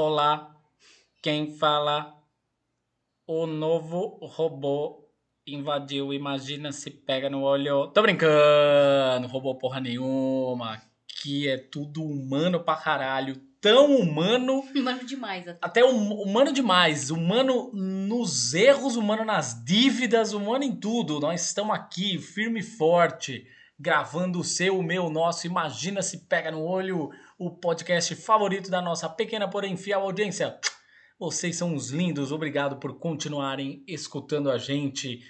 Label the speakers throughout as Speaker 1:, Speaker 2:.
Speaker 1: olá, quem fala? O novo robô invadiu, imagina se pega no olho. Tô brincando, robô porra nenhuma. Que é tudo humano pra caralho. Tão humano.
Speaker 2: Humano demais até.
Speaker 1: Até hum- humano demais. Humano nos erros, humano nas dívidas, humano em tudo. Nós estamos aqui, firme e forte, gravando o seu, o meu, o nosso. Imagina se pega no olho o podcast favorito da nossa pequena, porém fiel audiência. Vocês são uns lindos, obrigado por continuarem escutando a gente.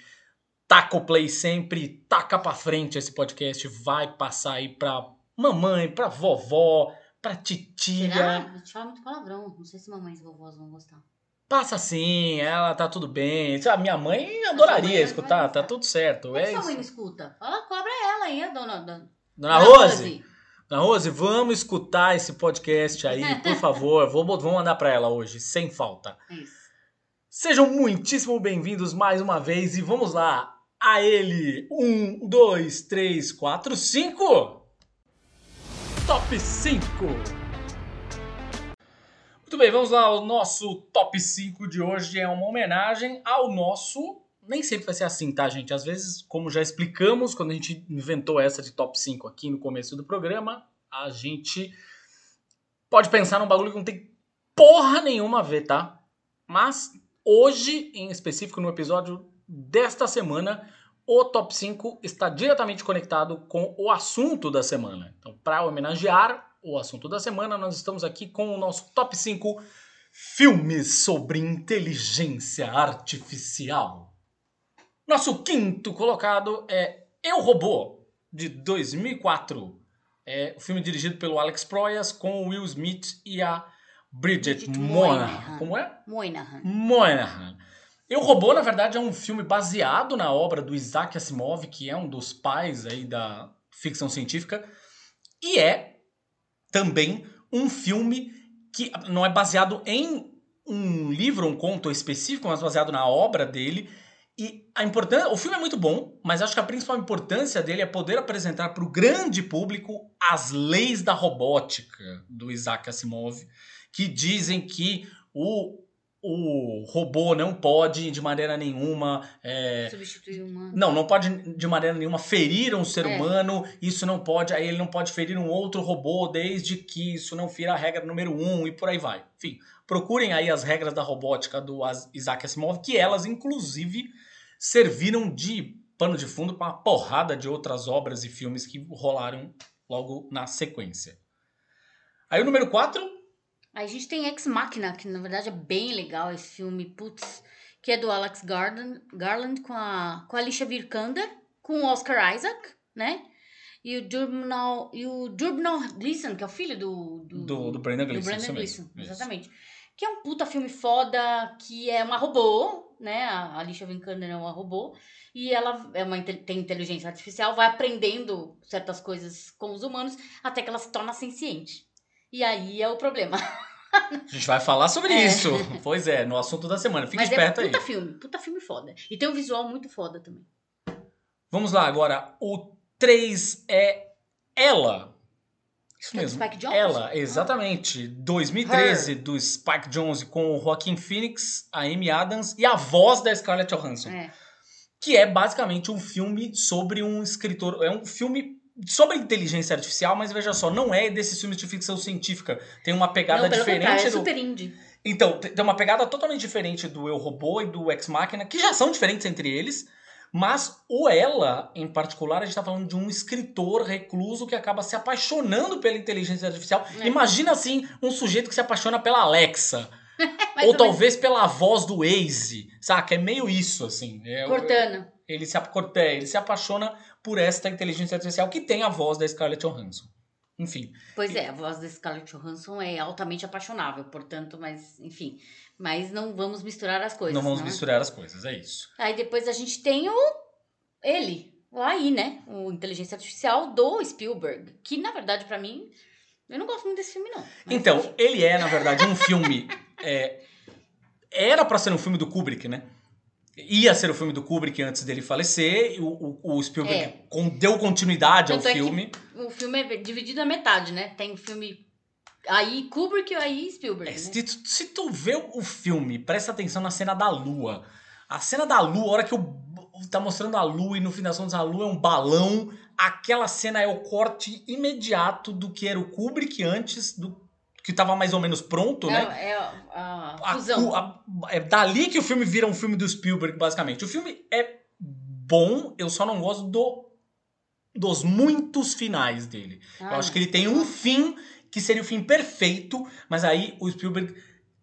Speaker 1: Taca o play sempre, taca pra frente esse podcast, vai passar aí pra mamãe, pra vovó, pra titia.
Speaker 2: Será? Vou te falar muito palavrão. Não sei se mamães e vovós vão gostar.
Speaker 1: Passa sim, ela tá tudo bem. A minha mãe adoraria
Speaker 2: mãe
Speaker 1: escutar, tá tudo certo.
Speaker 2: Por
Speaker 1: É
Speaker 2: que sua mãe não
Speaker 1: isso.
Speaker 2: escuta? Fala, cobra ela aí, a dona. dona
Speaker 1: Dona Rose, Dona Rose, vamos escutar esse podcast aí, por favor. Vou, vou mandar pra ela hoje, sem falta.
Speaker 2: Isso.
Speaker 1: Sejam muitíssimo bem-vindos mais uma vez e vamos lá a ele. Um, dois, três, quatro, cinco. Top 5. Muito bem, vamos lá. O nosso top 5 de hoje é uma homenagem ao nosso. Nem sempre vai ser assim, tá, gente? Às vezes, como já explicamos, quando a gente inventou essa de top 5 aqui no começo do programa, a gente pode pensar num bagulho que não tem porra nenhuma a ver, tá? Mas hoje, em específico, no episódio desta semana, o top 5 está diretamente conectado com o assunto da semana. Então, para homenagear o assunto da semana, nós estamos aqui com o nosso top 5 filmes sobre inteligência artificial. Nosso quinto colocado é Eu Robô, de 2004. É o filme dirigido pelo Alex Proyas com o Will Smith e a Bridget,
Speaker 2: Bridget
Speaker 1: Moynahan.
Speaker 2: Moynahan.
Speaker 1: Como é?
Speaker 2: Moynahan.
Speaker 1: Moynihan. Eu Robô, na verdade, é um filme baseado na obra do Isaac Asimov, que é um dos pais aí da ficção científica, e é também um filme que não é baseado em um livro, um conto específico, mas baseado na obra dele. E a importância, o filme é muito bom, mas acho que a principal importância dele é poder apresentar para o grande público as leis da robótica do Isaac Asimov, que dizem que o, o robô não pode de maneira nenhuma é,
Speaker 2: Substituir o humano.
Speaker 1: não, não pode de maneira nenhuma ferir um ser
Speaker 2: É.
Speaker 1: humano, isso não pode, aí ele não pode ferir um outro robô desde que isso não fira a regra número um e por aí vai. Enfim, procurem aí as regras da robótica do Isaac Asimov, que elas inclusive serviram de pano de fundo para uma porrada de outras obras e filmes que rolaram logo na sequência. Aí o número 4,
Speaker 2: Aí a gente tem Ex Machina, que na verdade é bem legal esse filme, putz, que é do Alex Garland, Garland com a, com a Alicia Vikander, com o Oscar Isaac, né? E o Durbnall, e o Durbnall Gleeson, que é o filho do...
Speaker 1: do, do
Speaker 2: do
Speaker 1: Gleeson.
Speaker 2: Brendan
Speaker 1: isso
Speaker 2: Gleeson,
Speaker 1: isso.
Speaker 2: exatamente. Que é um puta filme foda, que é uma robô, né? A Alicia Vikander é uma robô. E ela é uma, tem inteligência artificial, vai aprendendo certas coisas com os humanos, até que ela se torna senciente. E aí é o problema.
Speaker 1: A gente vai falar sobre
Speaker 2: É.
Speaker 1: isso. Pois é, no assunto da semana. Fique
Speaker 2: Mas é
Speaker 1: esperto aí.
Speaker 2: puta filme, puta filme foda. E tem um visual muito foda também.
Speaker 1: Vamos lá agora. O 3 é Ela. Isso
Speaker 2: Que é
Speaker 1: mesmo.
Speaker 2: Spike Jonze?
Speaker 1: Ela, exatamente. 2013, do Spike Jonze com o Joaquin Phoenix, a Amy Adams e a voz da Scarlett Johansson.
Speaker 2: É.
Speaker 1: Que é basicamente um filme sobre um escritor. É um filme sobre inteligência artificial, mas veja só, não é desses filmes de ficção científica. Tem uma pegada
Speaker 2: Não, pelo
Speaker 1: diferente
Speaker 2: é
Speaker 1: do.
Speaker 2: super indie.
Speaker 1: Então, tem tem uma pegada totalmente diferente do Eu Robô e do Ex Machina, que já são diferentes entre eles, mas o Ela, em particular, a gente tá falando de um escritor recluso que acaba se apaixonando pela inteligência artificial.
Speaker 2: É.
Speaker 1: Imagina, assim, um sujeito que se apaixona pela Alexa, ou talvez pela voz do Waze, saca? É meio isso, assim. É,
Speaker 2: menos. Cortana.
Speaker 1: Ele se, é, ele se apaixona por esta inteligência artificial que tem a voz da Scarlett Johansson. Enfim.
Speaker 2: Pois é, a voz da Scarlett Johansson é altamente apaixonável, portanto, mas, enfim. Mas não vamos misturar as coisas.
Speaker 1: não vamos
Speaker 2: né?
Speaker 1: misturar as coisas, é isso.
Speaker 2: Aí depois a gente tem o. Ele, o AI, né? O Inteligência Artificial do Spielberg. Que, na verdade, pra mim, eu não gosto muito desse filme, não.
Speaker 1: Então, ele é, na verdade, um filme. é, era pra ser um filme do Kubrick, né? Ia ser o filme do Kubrick antes dele falecer. O, o, o Spielberg
Speaker 2: É.
Speaker 1: deu continuidade ao
Speaker 2: Tanto é que-
Speaker 1: filme.
Speaker 2: O filme é dividido na metade, né? Tem o filme aí Kubrick e aí Spielberg.
Speaker 1: É,
Speaker 2: né?
Speaker 1: se, tu, se tu vê o filme, presta atenção na cena da lua. A cena da lua, a hora que o, tá mostrando a lua e no fim das contas a lua é um balão, aquela cena é o corte imediato do que era o Kubrick antes do que tava mais ou menos pronto, né?
Speaker 2: É, é a,
Speaker 1: A a- é dali que o filme vira um filme do Spielberg, basicamente. O filme é bom, eu só não gosto do, dos muitos finais dele.
Speaker 2: Ah,
Speaker 1: eu acho que ele tem um fim que seria o fim perfeito, mas aí o Spielberg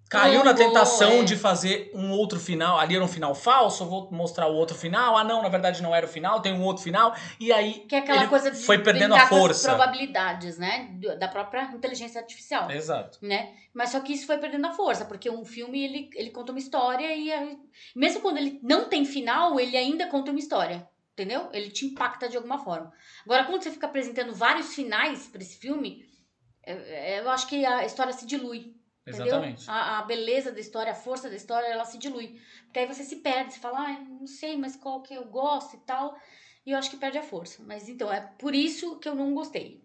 Speaker 1: caiu na tentação de fazer um outro final. Ali era um final falso, vou mostrar o outro final. Ah, não, na verdade não era o final, tem um outro final. E aí
Speaker 2: Que é aquela coisa de
Speaker 1: foi perdendo a força.
Speaker 2: probabilidades, né? Da própria inteligência artificial.
Speaker 1: Exato.
Speaker 2: né? Mas só que isso foi perdendo a força, porque um filme ele, ele conta uma história e aí- mesmo quando ele não tem final, ele ainda conta uma história, entendeu? Ele te impacta de alguma forma. Agora, quando você fica apresentando vários finais para esse filme, é- é, eu acho que a história se dilui. Entendeu?
Speaker 1: Exatamente.
Speaker 2: A, a beleza da história, a força da história, ela se dilui. Porque aí você se perde, você fala, ah, não sei, mas qual que eu gosto e tal. E eu acho que perde a força. Mas então, é por isso que eu não gostei.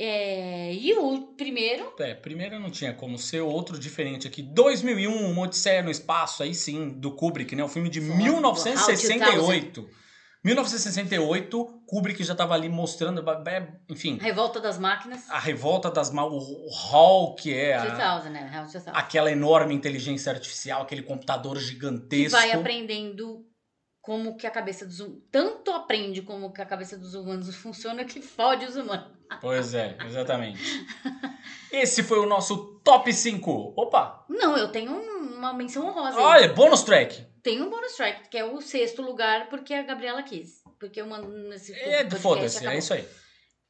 Speaker 2: É, e o primeiro,
Speaker 1: É, primeiro não tinha como ser outro diferente aqui. 2001, uma Odisseia no Espaço, aí sim, do Kubrick, né? O filme de
Speaker 2: Só,
Speaker 1: 1968. 1968, Kubrick já tava ali mostrando, enfim,
Speaker 2: Revolta das Máquinas.
Speaker 1: a revolta das mal, o hall que é a-
Speaker 2: 2000, né? Round 2000.
Speaker 1: aquela enorme inteligência artificial, aquele computador
Speaker 2: Que
Speaker 1: gigantesco.
Speaker 2: vai aprendendo como que a cabeça dos humanos... Tanto aprende como que a cabeça dos humanos funciona que fode os humanos.
Speaker 1: Pois é, exatamente. Esse foi o nosso top 5. Opa!
Speaker 2: Não, eu tenho um- uma menção honrosa. aí.
Speaker 1: Olha, bônus track.
Speaker 2: Tem um bonus track, que é o sexto lugar, porque a Gabriela quis. Porque eu mando nesse
Speaker 1: É, foda-se, é isso aí.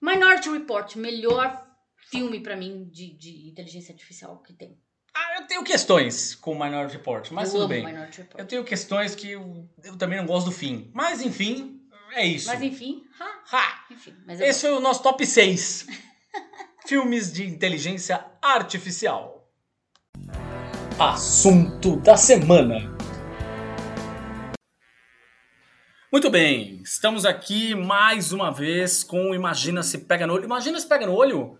Speaker 2: Minority Report, melhor filme pra mim de, de inteligência artificial que tem.
Speaker 1: Ah, eu tenho questões com o Minority Report, mas
Speaker 2: eu
Speaker 1: tudo bem.
Speaker 2: Minority Report.
Speaker 1: Eu tenho questões que eu, eu também não gosto do fim. Mas enfim, é isso.
Speaker 2: Mas enfim, ha,
Speaker 1: Ha!
Speaker 2: enfim. Mas
Speaker 1: Esse foi o nosso top 6. Filmes de inteligência artificial. Assunto da semana. Muito bem, estamos aqui mais uma vez com Imagina se pega no olho. Imagina se pega no olho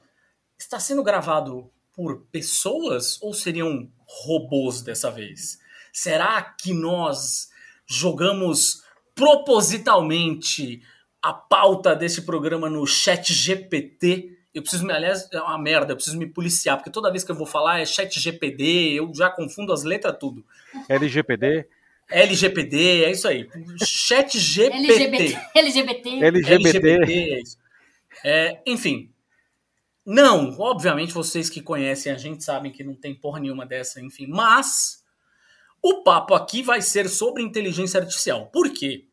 Speaker 1: está sendo gravado por pessoas ou seriam robôs dessa vez? Será que nós jogamos propositalmente a pauta desse programa no chat GPT? Eu preciso me, aliás, é uma merda, eu preciso me policiar, porque toda vez que eu vou falar é chat GPD, eu já confundo as letras tudo.
Speaker 3: LGPD,
Speaker 1: LGPD, é isso aí. Chat GPT.
Speaker 2: LGBT. LGBT.
Speaker 3: LGBT,
Speaker 1: é isso. É, enfim. Não, obviamente vocês que conhecem a gente sabem que não tem porra nenhuma dessa, enfim. Mas o papo aqui vai ser sobre inteligência artificial. Por quê?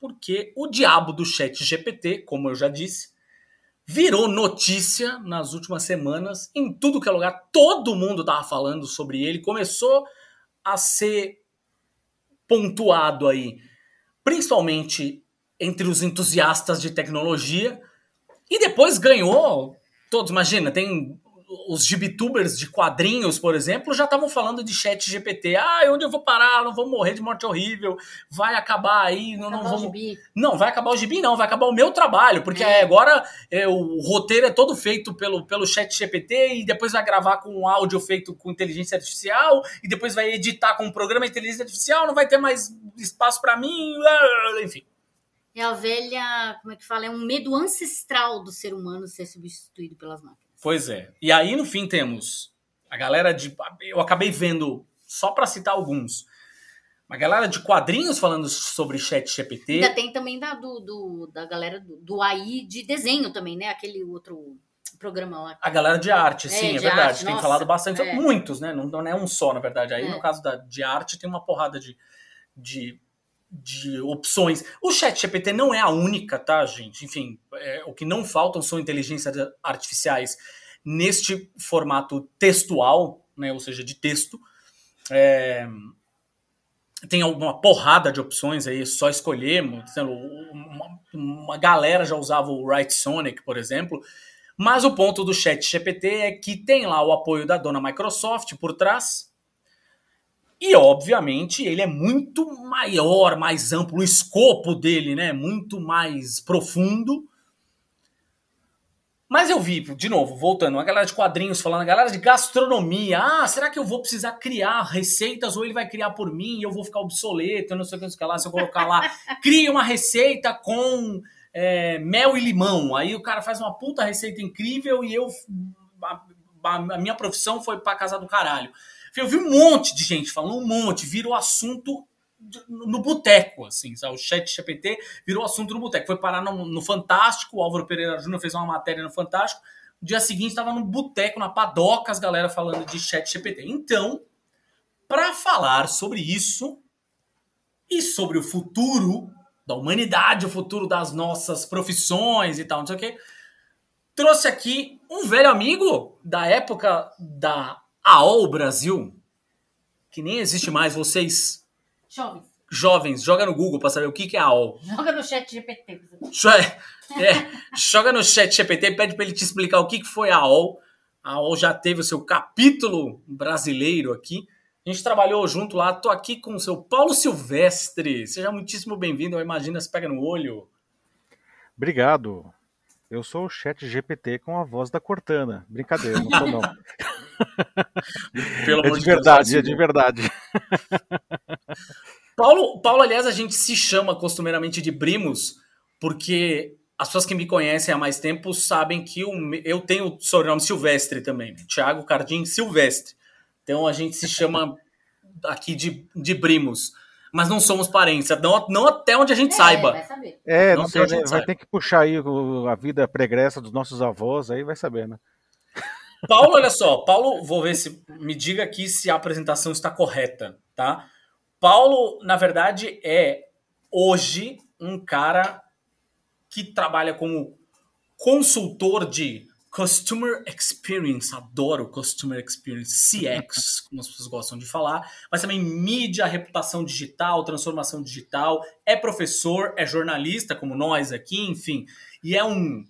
Speaker 1: Porque o diabo do chat GPT, como eu já disse, virou notícia nas últimas semanas em tudo que é lugar. Todo mundo tava falando sobre ele. Começou a ser pontuado aí, principalmente entre os entusiastas de tecnologia, e depois ganhou. Todos, imagina, tem os gibitubers de quadrinhos, por exemplo, já estavam falando de chat GPT. Ah, onde eu vou parar? Não vou morrer de morte horrível. Vai acabar aí, não, não
Speaker 2: Acabar o
Speaker 1: vamos.
Speaker 2: gibi.
Speaker 1: Não, vai acabar o gibi, não, vai acabar o meu trabalho, porque
Speaker 2: É.
Speaker 1: agora é, o roteiro é todo feito pelo, pelo chat GPT e depois vai gravar com um áudio feito com inteligência artificial e depois vai editar com um programa de inteligência artificial, não vai ter mais espaço pra mim, enfim.
Speaker 2: É a velha, como é que fala? É um medo ancestral do ser humano ser substituído pelas máquinas.
Speaker 1: Pois é. E aí, no fim, temos a galera de. Eu acabei vendo, só pra citar alguns, uma galera de quadrinhos falando sobre chat GPT.
Speaker 2: Ainda tem também da, do, do- da galera do, do AI de desenho também, né? Aquele outro programa lá.
Speaker 1: A galera de arte,
Speaker 2: É,
Speaker 1: sim, é
Speaker 2: de
Speaker 1: verdade.
Speaker 2: arte,
Speaker 1: tem
Speaker 2: nossa,
Speaker 1: falado bastante.
Speaker 2: é.
Speaker 1: Muitos, né? Não, não é um só, na verdade. Aí,
Speaker 2: É.
Speaker 1: no caso da, de arte, tem uma porrada de, de de opções. O Chat GPT não é a única, tá, gente? Enfim, é, o que não faltam são inteligências artificiais neste formato textual, né, ou seja, de texto. É, tem uma porrada de opções aí, só escolher. Uma, uma galera já usava o Write Sonic, por exemplo. Mas o ponto do Chat GPT é que tem lá o apoio da dona Microsoft por trás. E, obviamente, ele é muito maior, mais amplo, o escopo dele, né? Muito mais profundo. Mas eu vi, de novo, voltando, uma galera de quadrinhos falando, a galera de gastronomia. Ah, será que eu vou precisar criar receitas ou ele vai criar por mim e eu vou ficar obsoleto? Eu não sei o que lá. Se eu colocar lá, cria uma receita com é, mel e limão. Aí o cara faz uma puta receita incrível e eu. A, a minha profissão foi pra casa do caralho. Eu vi um monte de gente falando, um monte, vira o assunto no boteco, assim, sabe? o chat GPT virou assunto no boteco. Foi parar no, no, Fantástico, o Álvaro Pereira Júnior fez uma matéria no Fantástico. No dia seguinte estava no boteco, na padoca, as galera falando de chat GPT. Então, para falar sobre isso e sobre o futuro da humanidade, o futuro das nossas profissões e tal, não sei o quê, trouxe aqui um velho amigo da época da AOL Brasil, que nem existe mais, vocês
Speaker 2: Jovens.
Speaker 1: Jovens, joga no Google para saber o que, que é AOL.
Speaker 2: Joga no chat GPT.
Speaker 1: É, é, joga no chat GPT, pede para ele te explicar o que, que foi a AOL. A AOL já teve o seu capítulo brasileiro aqui. A gente trabalhou junto lá. Tô aqui com o seu Paulo Silvestre. Seja muitíssimo bem-vindo. Imagina se pega no olho.
Speaker 3: Obrigado. Eu sou o chat GPT com a voz da Cortana. Brincadeira, não sou não. Pelo é de verdade, é de verdade.
Speaker 1: Paulo, Paulo, aliás, a gente se chama costumeiramente de Brimos, porque as pessoas que me conhecem há mais tempo sabem que eu, eu tenho o sobrenome Silvestre também, né? Tiago Cardim Silvestre. Então a gente se chama aqui de, de Brimos. Mas não somos parentes, não, não até onde a gente é, saiba.
Speaker 2: Vai saber.
Speaker 3: É, não, não tem, vai sabe. ter que puxar aí a vida pregressa dos nossos avós, aí vai saber, né?
Speaker 1: Paulo, olha só, Paulo, vou ver se me diga aqui se a apresentação está correta, tá? Paulo, na verdade, é hoje um cara que trabalha como consultor de Customer Experience, adoro Customer Experience, CX, como as pessoas gostam de falar, mas também mídia, reputação digital, transformação digital, é professor, é jornalista, como nós aqui, enfim, e é um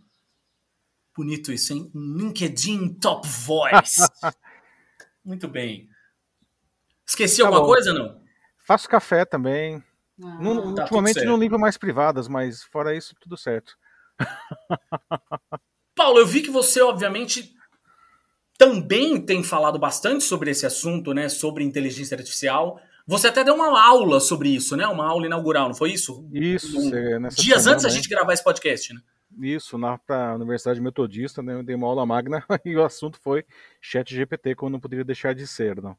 Speaker 1: Bonito isso, hein? LinkedIn Top Voice. Muito bem. Esqueci tá alguma bom. coisa, não?
Speaker 3: Faço café também. Ah, não, tá ultimamente não limpo mais privadas, mas fora isso, tudo certo.
Speaker 1: Paulo, eu vi que você, obviamente, também tem falado bastante sobre esse assunto, né? Sobre inteligência artificial. Você até deu uma aula sobre isso, né? Uma aula inaugural, não foi isso?
Speaker 3: Isso.
Speaker 1: Um, dias semana, antes da gente gravar esse podcast, né?
Speaker 3: Isso, na Universidade Metodista, né, eu dei uma aula magna e o assunto foi chat GPT, como não poderia deixar de ser, não.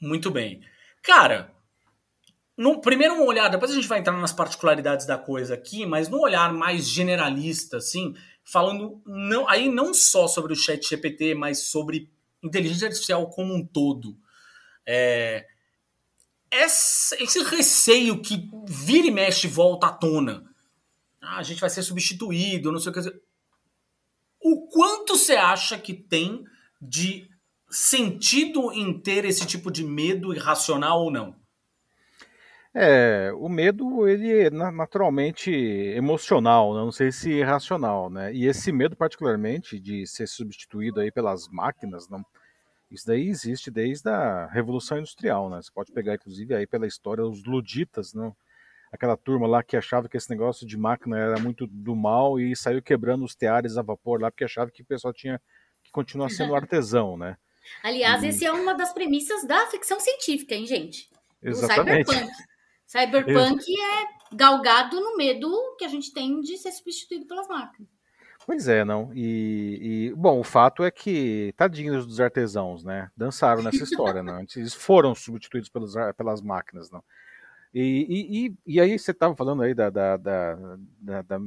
Speaker 1: Muito bem. Cara, no primeiro um olhar, depois a gente vai entrar nas particularidades da coisa aqui, mas no olhar mais generalista, assim, falando não, aí não só sobre o chat GPT, mas sobre inteligência artificial como um todo. É, esse, esse receio que vira e mexe volta à tona ah, a gente vai ser substituído, não sei o que. O quanto você acha que tem de sentido em ter esse tipo de medo irracional ou não?
Speaker 3: É, o medo ele é naturalmente emocional, né? não sei se irracional, né? E esse medo particularmente de ser substituído aí pelas máquinas, não? Isso daí existe desde a Revolução Industrial, né? Você pode pegar inclusive aí pela história os luditas, não? Aquela turma lá que achava que esse negócio de máquina era muito do mal e saiu quebrando os teares a vapor lá porque achava que o pessoal tinha que continuar sendo artesão, né?
Speaker 2: Aliás, e... esse é uma das premissas da ficção científica, hein, gente?
Speaker 3: Exatamente.
Speaker 2: Do cyberpunk. Cyberpunk é galgado no medo que a gente tem de ser substituído pelas máquinas.
Speaker 3: Pois é, não. E, e, bom, o fato é que tadinhos dos artesãos, né? Dançaram nessa história, não. Eles foram substituídos pelos, pelas máquinas, não. E, e, e, aí você estava falando aí da, da, da, da,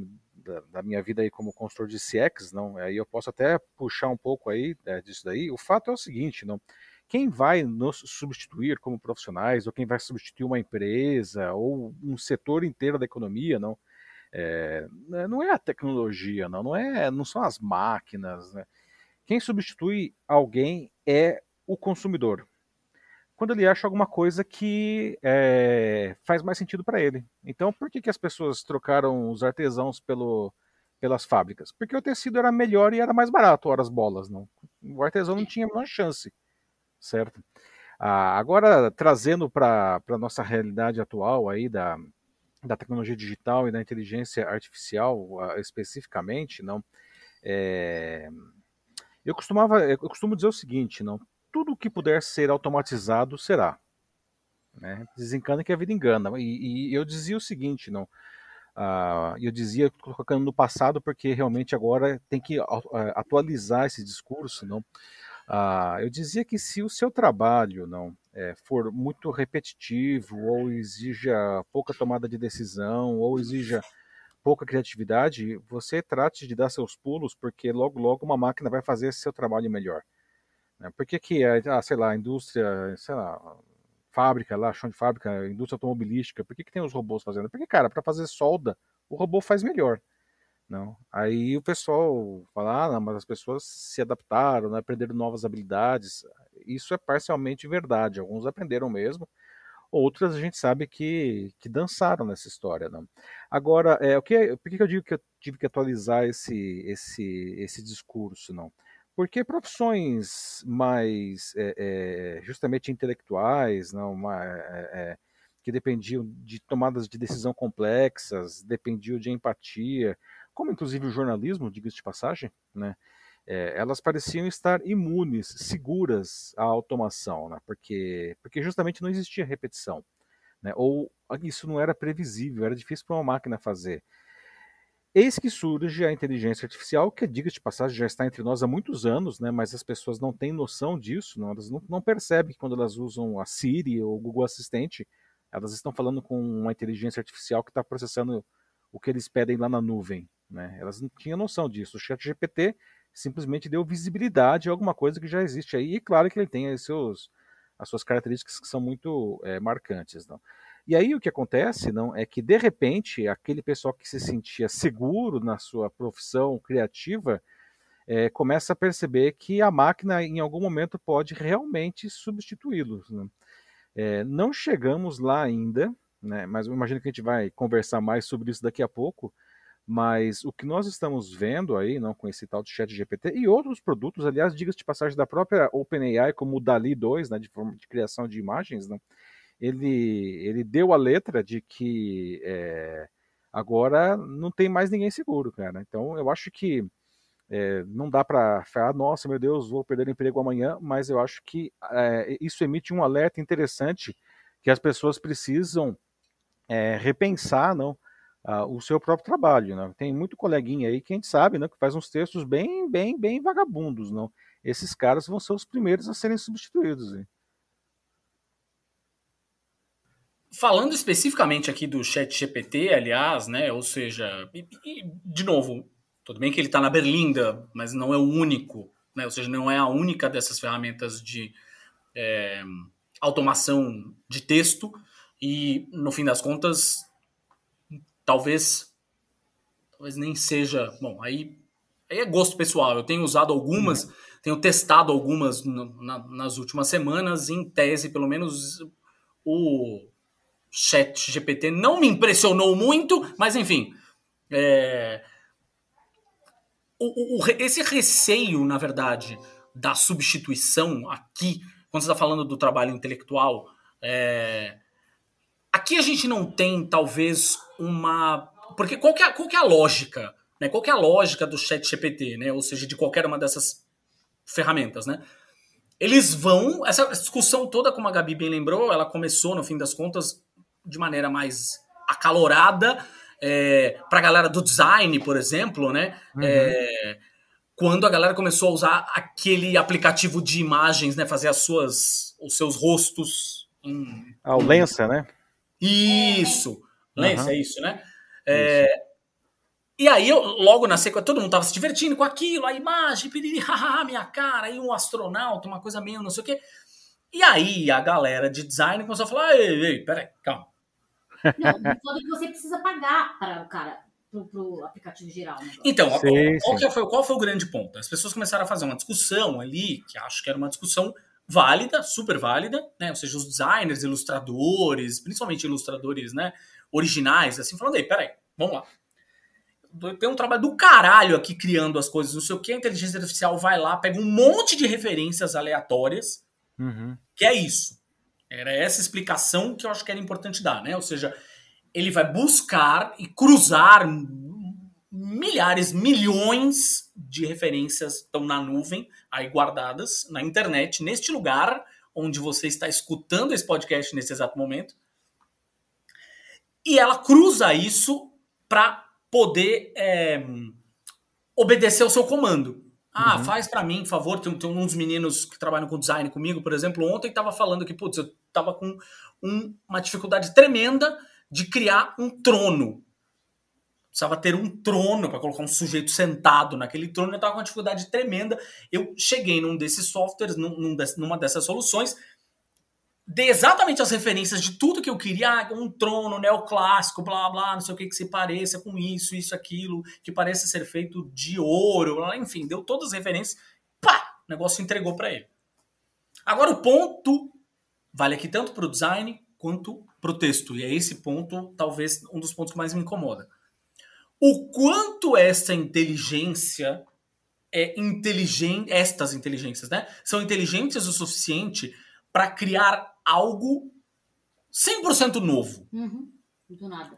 Speaker 3: da minha vida aí como consultor de CX, não? Aí eu posso até puxar um pouco aí é, disso daí. O fato é o seguinte, não? quem vai nos substituir como profissionais, ou quem vai substituir uma empresa, ou um setor inteiro da economia, não. É, não é a tecnologia, não, não, é, não são as máquinas. Né? Quem substitui alguém é o consumidor. Quando ele acha alguma coisa que é, faz mais sentido para ele. Então, por que, que as pessoas trocaram os artesãos pelo, pelas fábricas? Porque o tecido era melhor e era mais barato, horas bolas. Não? O artesão não tinha uma chance certo? Ah, agora, trazendo para a nossa realidade atual aí da, da tecnologia digital e da inteligência artificial uh, especificamente, não, é, eu costumava, eu costumo dizer o seguinte, não, tudo que puder ser automatizado será. Né? Desencana que a vida engana. E, e eu dizia o seguinte, não, uh, eu dizia colocando no passado porque realmente agora tem que uh, atualizar esse discurso, não. Ah, eu dizia que se o seu trabalho não é, for muito repetitivo ou exija pouca tomada de decisão ou exija pouca criatividade, você trate de dar seus pulos, porque logo logo uma máquina vai fazer seu trabalho melhor. Né? Por que, que ah, sei lá, a indústria, sei lá, fábrica lá, chão de fábrica, indústria automobilística, por que, que tem os robôs fazendo? Porque, cara, para fazer solda, o robô faz melhor. Não. Aí o pessoal fala, ah, não, mas as pessoas se adaptaram, né, aprenderam novas habilidades. Isso é parcialmente verdade. Alguns aprenderam mesmo, outras a gente sabe que, que dançaram nessa história. Não? Agora, é, o que, por que eu digo que eu tive que atualizar esse, esse, esse discurso? não? Porque profissões mais é, é, justamente intelectuais, não, uma, é, é, que dependiam de tomadas de decisão complexas, dependiam de empatia, como inclusive o jornalismo, diga-se de passagem, né, elas pareciam estar imunes, seguras à automação, né, porque, porque justamente não existia repetição. Né, ou isso não era previsível, era difícil para uma máquina fazer. Eis que surge a inteligência artificial, que, diga de passagem, já está entre nós há muitos anos, né, mas as pessoas não têm noção disso, não, elas não, não percebem que quando elas usam a Siri ou o Google Assistente, elas estão falando com uma inteligência artificial que está processando o que eles pedem lá na nuvem. Né? Elas não tinham noção disso. O chat GPT simplesmente deu visibilidade a alguma coisa que já existe aí. E claro que ele tem seus, as suas características que são muito é, marcantes. Não? E aí o que acontece não é que, de repente, aquele pessoal que se sentia seguro na sua profissão criativa é, começa a perceber que a máquina, em algum momento, pode realmente substituí-los. Né? É, não chegamos lá ainda, né, mas eu imagino que a gente vai conversar mais sobre isso daqui a pouco, mas o que nós estamos vendo aí, não com esse tal de chat GPT e outros produtos, aliás, diga-se de passagem da própria OpenAI, como o Dali 2, né, de, de criação de imagens, né, ele, ele deu a letra de que é, agora não tem mais ninguém seguro, cara. Então eu acho que é, não dá para falar, nossa, meu Deus, vou perder o emprego amanhã, mas eu acho que é, isso emite um alerta interessante que as pessoas precisam repensar, não? o seu próprio trabalho. Né? Tem muito coleguinha aí que a gente sabe né, que faz uns textos bem, bem, bem vagabundos. Não? Esses caras vão ser os primeiros a serem substituídos. Hein?
Speaker 1: Falando especificamente aqui do Chat GPT, aliás, né, ou seja, e, e, de novo, tudo bem que ele está na berlinda, mas não é o único, né, ou seja, não é a única dessas ferramentas de é, automação de texto, e no fim das contas, talvez talvez nem seja. Bom, aí, aí é gosto pessoal. Eu tenho usado algumas, uhum. tenho testado algumas na, nas últimas semanas, em tese, pelo menos o Chat GPT não me impressionou muito, mas enfim. É, o, o, esse receio, na verdade, da substituição aqui, quando você está falando do trabalho intelectual, é, Aqui a gente não tem, talvez, uma. Porque qual que é, qual que é a lógica? Né? Qual que é a lógica do chat GPT, né? Ou seja, de qualquer uma dessas ferramentas, né? Eles vão. Essa discussão toda, como a Gabi bem lembrou, ela começou, no fim das contas, de maneira mais acalorada. É, para a galera do design, por exemplo, né? Uhum. É, quando a galera começou a usar aquele aplicativo de imagens, né? Fazer as suas, os seus rostos
Speaker 3: em. Ah, o Lensa, né?
Speaker 1: Isso! Lance, uhum. é isso, né? É, e aí, eu, logo na sequência, todo mundo tava se divertindo com aquilo, a imagem, piriri, haha, minha cara, aí um astronauta, uma coisa meio não sei o quê. E aí a galera de design começou a falar: ei, ei, peraí, calma.
Speaker 2: Não, o que você precisa pagar para o cara, pro, pro aplicativo geral. Né?
Speaker 1: Então,
Speaker 3: Sim,
Speaker 1: qual,
Speaker 3: sim.
Speaker 1: foi, qual foi o grande ponto? As pessoas começaram a fazer uma discussão ali, que acho que era uma discussão válida, super válida, né? Ou seja, os designers, ilustradores, principalmente ilustradores, né? Originais, assim, falando, ei, peraí, vamos lá. Tem um trabalho do caralho aqui criando as coisas, não sei o que, a inteligência artificial vai lá, pega um monte de referências aleatórias,
Speaker 3: Uhum.
Speaker 1: que é isso. Era essa explicação que eu acho que era importante dar, né? Ou seja, ele vai buscar e cruzar milhares, milhões de referências estão na nuvem, aí guardadas na internet, neste lugar onde você está escutando esse podcast nesse exato momento. E ela cruza isso para poder é, obedecer ao seu comando. Ah,
Speaker 3: Uhum.
Speaker 1: faz para mim, por favor. Tem, tem uns meninos que trabalham com design comigo, por exemplo, ontem estava falando que, putz, eu tava com um- uma dificuldade tremenda de criar um trono. Precisava ter um trono para colocar um sujeito sentado naquele trono. Eu tava com uma dificuldade tremenda. Eu cheguei num desses softwares, num, num numa dessas soluções, dei exatamente as referências de tudo que eu queria. Ah, um trono neoclássico, blá blá, não sei o que que se pareça com isso, isso, aquilo, que pareça ser feito de ouro, blá, enfim, deu todas as referências. Pá! O negócio entregou para ele. Agora o ponto vale aqui tanto para o design quanto para o texto. E é esse ponto, talvez, um dos pontos que mais me incomoda. O quanto essa inteligência é inteligente, estas inteligências, né? São inteligentes o suficiente para criar algo 100% novo.
Speaker 2: Uhum. Do nada.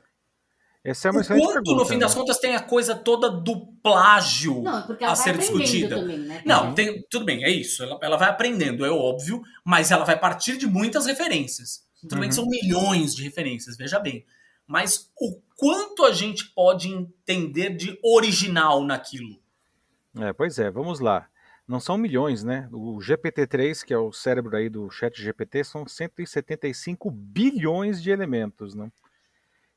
Speaker 3: Essa é uma
Speaker 1: o
Speaker 3: excelente
Speaker 1: quanto,
Speaker 3: pergunta.
Speaker 1: no fim das
Speaker 3: né?
Speaker 1: contas, tem a coisa toda do plágio
Speaker 2: Não, é porque
Speaker 1: a
Speaker 2: ela vai
Speaker 1: ser
Speaker 2: aprendendo
Speaker 1: discutida.
Speaker 2: também, né?
Speaker 1: Não,
Speaker 3: Uhum.
Speaker 1: tem- tudo bem, é isso. Ela, ela vai aprendendo, é óbvio, mas ela vai partir de muitas referências. Tudo bem que
Speaker 3: Uhum.
Speaker 1: são milhões de referências, veja bem. Mas o quanto a gente pode entender de original naquilo?
Speaker 3: É, pois é, vamos lá. Não são milhões, né? O GPT-3, que é o cérebro aí do chat GPT, são 175 bilhões de elementos, né?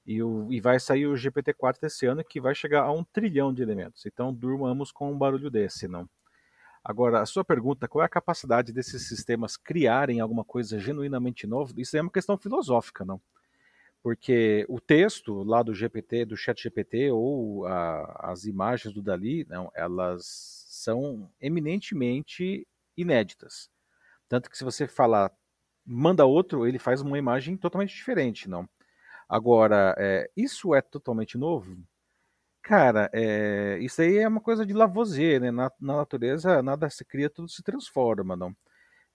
Speaker 3: E, o, e vai sair o GPT-4 desse ano, que vai chegar a um trilhão de elementos. Então, durmamos com um barulho desse, não? Agora, a sua pergunta, qual é a capacidade desses sistemas criarem alguma coisa genuinamente nova? Isso é uma questão filosófica, não? Porque o texto lá do GPT, do chat GPT, ou a- as imagens do Dali, não, elas são eminentemente inéditas. Tanto que se você falar, manda outro, ele faz uma imagem totalmente diferente, não? Agora, é, isso é totalmente novo? Cara, é, isso aí é uma coisa de Lavoisier, né? Na, na natureza nada se cria, tudo se transforma, não?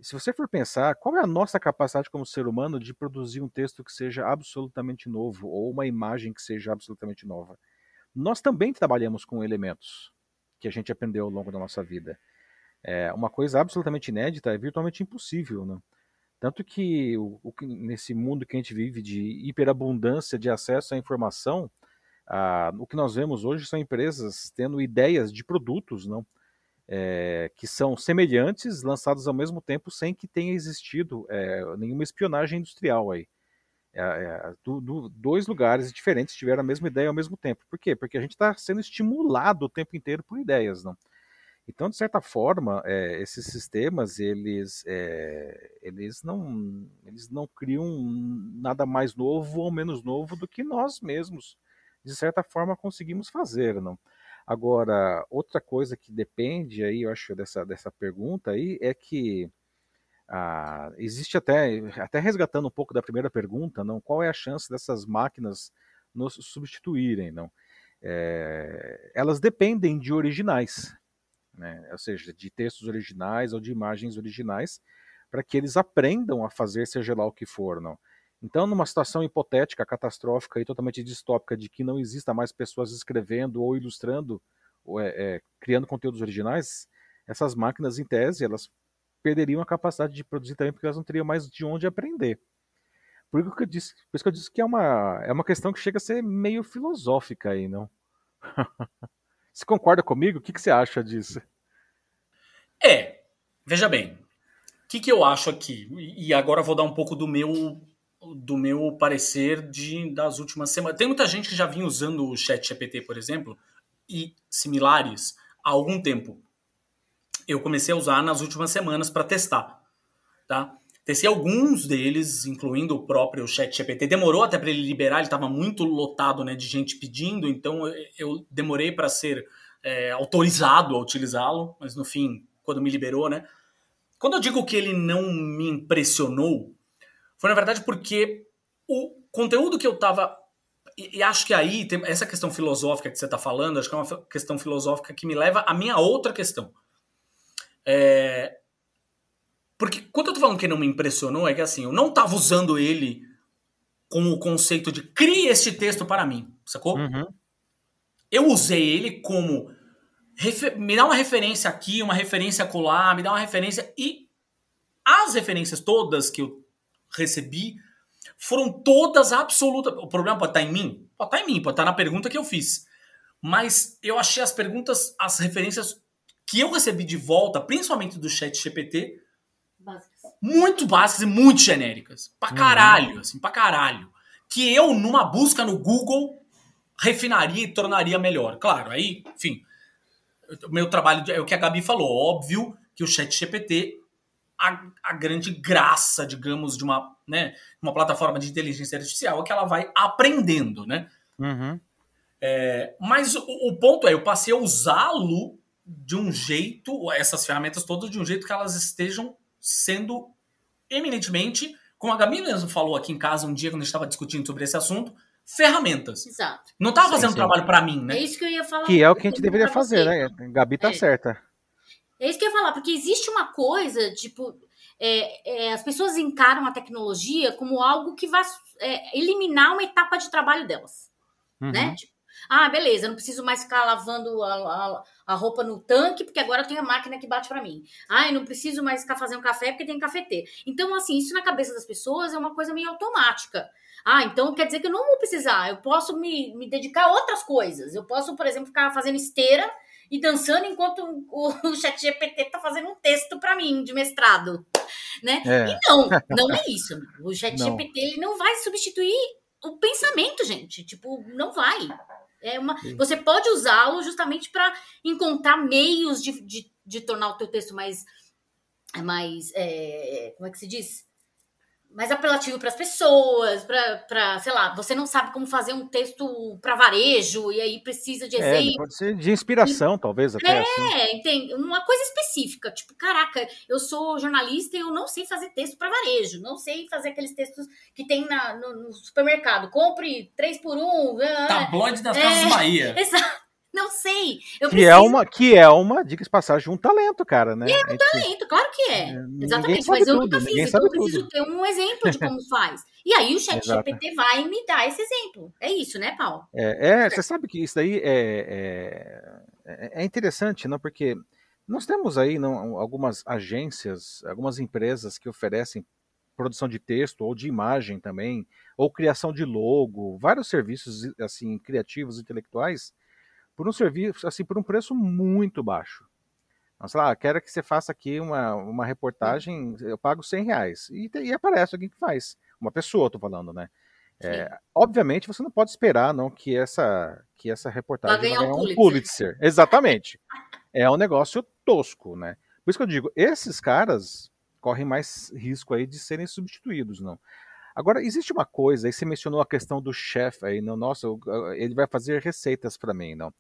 Speaker 3: Se você for pensar, qual é a nossa capacidade como ser humano de produzir um texto que seja absolutamente novo ou uma imagem que seja absolutamente nova? Nós também trabalhamos com elementos que a gente aprendeu ao longo da nossa vida. É, uma coisa absolutamente inédita é virtualmente impossível, né? Tanto que, o, o nesse mundo que a gente vive de hiperabundância de acesso à informação, o que nós vemos hoje são empresas tendo ideias de produtos, não? É, que são semelhantes, lançados ao mesmo tempo, sem que tenha existido é, nenhuma espionagem industrial aí. É, é, do- do- dois lugares diferentes tiveram a mesma ideia ao mesmo tempo. Por quê? Porque a gente está sendo estimulado o tempo inteiro por ideias, não? Então, de certa forma, é, esses sistemas eles, é, eles, não, eles não criam nada mais novo ou menos novo do que nós mesmos, de certa forma, conseguimos fazer, não? Agora, outra coisa que depende aí, eu acho, dessa, dessa pergunta aí, é que ah, existe até, até resgatando um pouco da primeira pergunta, não? Qual é a chance dessas máquinas nos substituírem, não? É, elas dependem de originais, né? Ou seja, de textos originais ou de imagens originais, para que eles aprendam a fazer seja lá o que for, não? Então, numa situação hipotética, catastrófica e totalmente distópica de que não exista mais pessoas escrevendo ou ilustrando, ou é, é, criando conteúdos originais, essas máquinas, em tese, elas perderiam a capacidade de produzir também, porque elas não teriam mais de onde aprender. Por isso que eu disse, por isso que, eu disse que é, uma, é uma questão que chega a ser meio filosófica aí, não? Você concorda comigo? O que, que você acha disso?
Speaker 1: É, veja bem, o que, que eu acho aqui? E agora vou dar um pouco do meu do meu parecer de, das últimas semanas. Tem muita gente que já vinha usando o chat GPT, por exemplo, e similares há algum tempo. Eu comecei a usar nas últimas semanas para testar, tá? testei alguns deles, incluindo o próprio ChatGPT. Demorou até para ele liberar, ele estava muito lotado né, de gente pedindo, então eu demorei para ser é, autorizado a utilizá-lo, mas no fim, quando me liberou, né? Quando eu digo que ele não me impressionou, foi na verdade porque o conteúdo que eu estava e, e, acho que aí tem essa questão filosófica que você está falando, acho que é uma questão filosófica que me leva à minha outra questão. É, porque quando eu tô falando que não me impressionou, é que assim, eu não tava usando ele com o conceito de crie este texto para mim, sacou? Uhum. Eu usei ele como me dá uma referência aqui, uma referência acolá, me dá uma referência e as referências todas que eu recebi foram todas absolutas. O problema pode estar em mim? Pode estar em mim, pode estar na pergunta que eu fiz. Mas eu achei as perguntas, as referências que eu recebi de volta, principalmente do chat GPT, básicas. muito básicas e muito genéricas. Pra uhum. caralho, uhum. assim, pra caralho. Que eu, numa busca no Google, refinaria e tornaria melhor. Claro, aí, enfim, o meu trabalho é o que a Gabi falou. Óbvio que o chat GPT a, a grande graça, digamos, de uma, né, uma plataforma de inteligência artificial é que ela vai aprendendo, né?
Speaker 3: Uhum.
Speaker 1: É, mas o, o, ponto é, eu passei a usá-lo de um jeito, essas ferramentas todas, de um jeito que elas estejam sendo eminentemente, como a Gabi mesmo falou aqui em casa um dia quando a gente estava discutindo sobre esse assunto, ferramentas.
Speaker 2: Exato.
Speaker 1: Não estava fazendo sim. trabalho para mim, né?
Speaker 2: É isso que eu ia falar.
Speaker 3: Que é o que a gente deveria fazer, né? Gabi tá é. certa.
Speaker 2: É isso que eu ia falar, porque existe uma coisa, tipo, é, é, as pessoas encaram a tecnologia como algo que vai é, eliminar uma etapa de trabalho delas. Uhum. Né? Tipo, ah, beleza, não preciso mais ficar lavando a, a, a, roupa no tanque, porque agora eu tenho a máquina que bate para mim. Ah, eu não preciso mais ficar fazendo café porque tem cafeteiro. Então, assim, isso na cabeça das pessoas é uma coisa meio automática. Ah, então quer dizer que eu não vou precisar, eu posso me, me dedicar a outras coisas. Eu posso, por exemplo, ficar fazendo esteira e dançando enquanto o, o chat GPT tá fazendo um texto para mim de mestrado, né? É. E não, não é isso. O chat não. GPT ele não vai substituir o pensamento, gente. Tipo, não vai. É uma, você pode usá-lo justamente para encontrar meios de, de, de, tornar o teu texto mais, mais é, como é que se diz? Mais apelativo para as pessoas, para, sei lá, você não sabe como fazer um texto para varejo e aí precisa de exemplo.
Speaker 3: É, pode ser de inspiração, e, talvez até.
Speaker 2: É, assim. entende? Uma coisa específica, tipo, caraca, eu sou jornalista e eu não sei fazer texto para varejo, não sei fazer aqueles textos que tem na, no, no supermercado. Compre três por um.
Speaker 1: Tabloide das é, Casas Bahia.
Speaker 2: Exato. Não sei.
Speaker 3: Eu que, é preciso... é uma, que é uma, dica de passagem, um talento, cara, né?
Speaker 2: É um talento, claro que é. é Exatamente, mas eu tudo, nunca fiz, então eu preciso tudo. ter um exemplo de como faz. E aí o chat GPT vai me dar esse exemplo. É isso, né, Paulo?
Speaker 3: É, é você sabe que isso daí é, é, é interessante, não? Porque nós temos aí não, algumas agências, algumas empresas que oferecem produção de texto ou de imagem também, ou criação de logo, vários serviços assim criativos, intelectuais, por um serviço, assim, por um preço muito baixo. Então, sei lá, quero que você faça aqui uma, uma reportagem, eu pago 100 reais. E, e aparece alguém que faz. Uma pessoa, tô falando, né? É, obviamente você não pode esperar não que essa que essa reportagem vai ganhar, um Pulitzer. Pulitzer. Exatamente. é um negócio tosco, né? Por isso que eu digo, esses caras correm mais risco aí de serem substituídos, não. Agora, existe uma coisa, aí você mencionou a questão do chefe aí, não, nossa, ele vai fazer receitas para mim, não.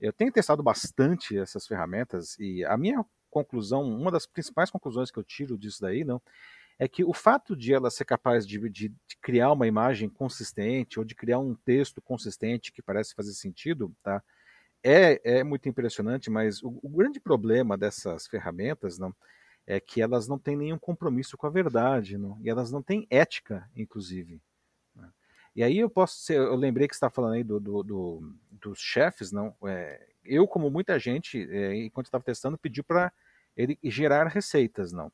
Speaker 3: Eu tenho testado bastante essas ferramentas e a minha conclusão, uma das principais conclusões que eu tiro disso daí, não, é que o fato de ela ser capaz de, de, de, criar uma imagem consistente ou de criar um texto consistente que parece fazer sentido, tá? É, é muito impressionante, mas o, o grande problema dessas ferramentas, não, é que elas não têm nenhum compromisso com a verdade, não? e elas não têm ética, inclusive. Né? E aí eu posso ser, eu lembrei que você está falando aí do, do, do, dos chefes, não? É, eu, como muita gente, é, enquanto estava testando, pediu para ele gerar receitas, não?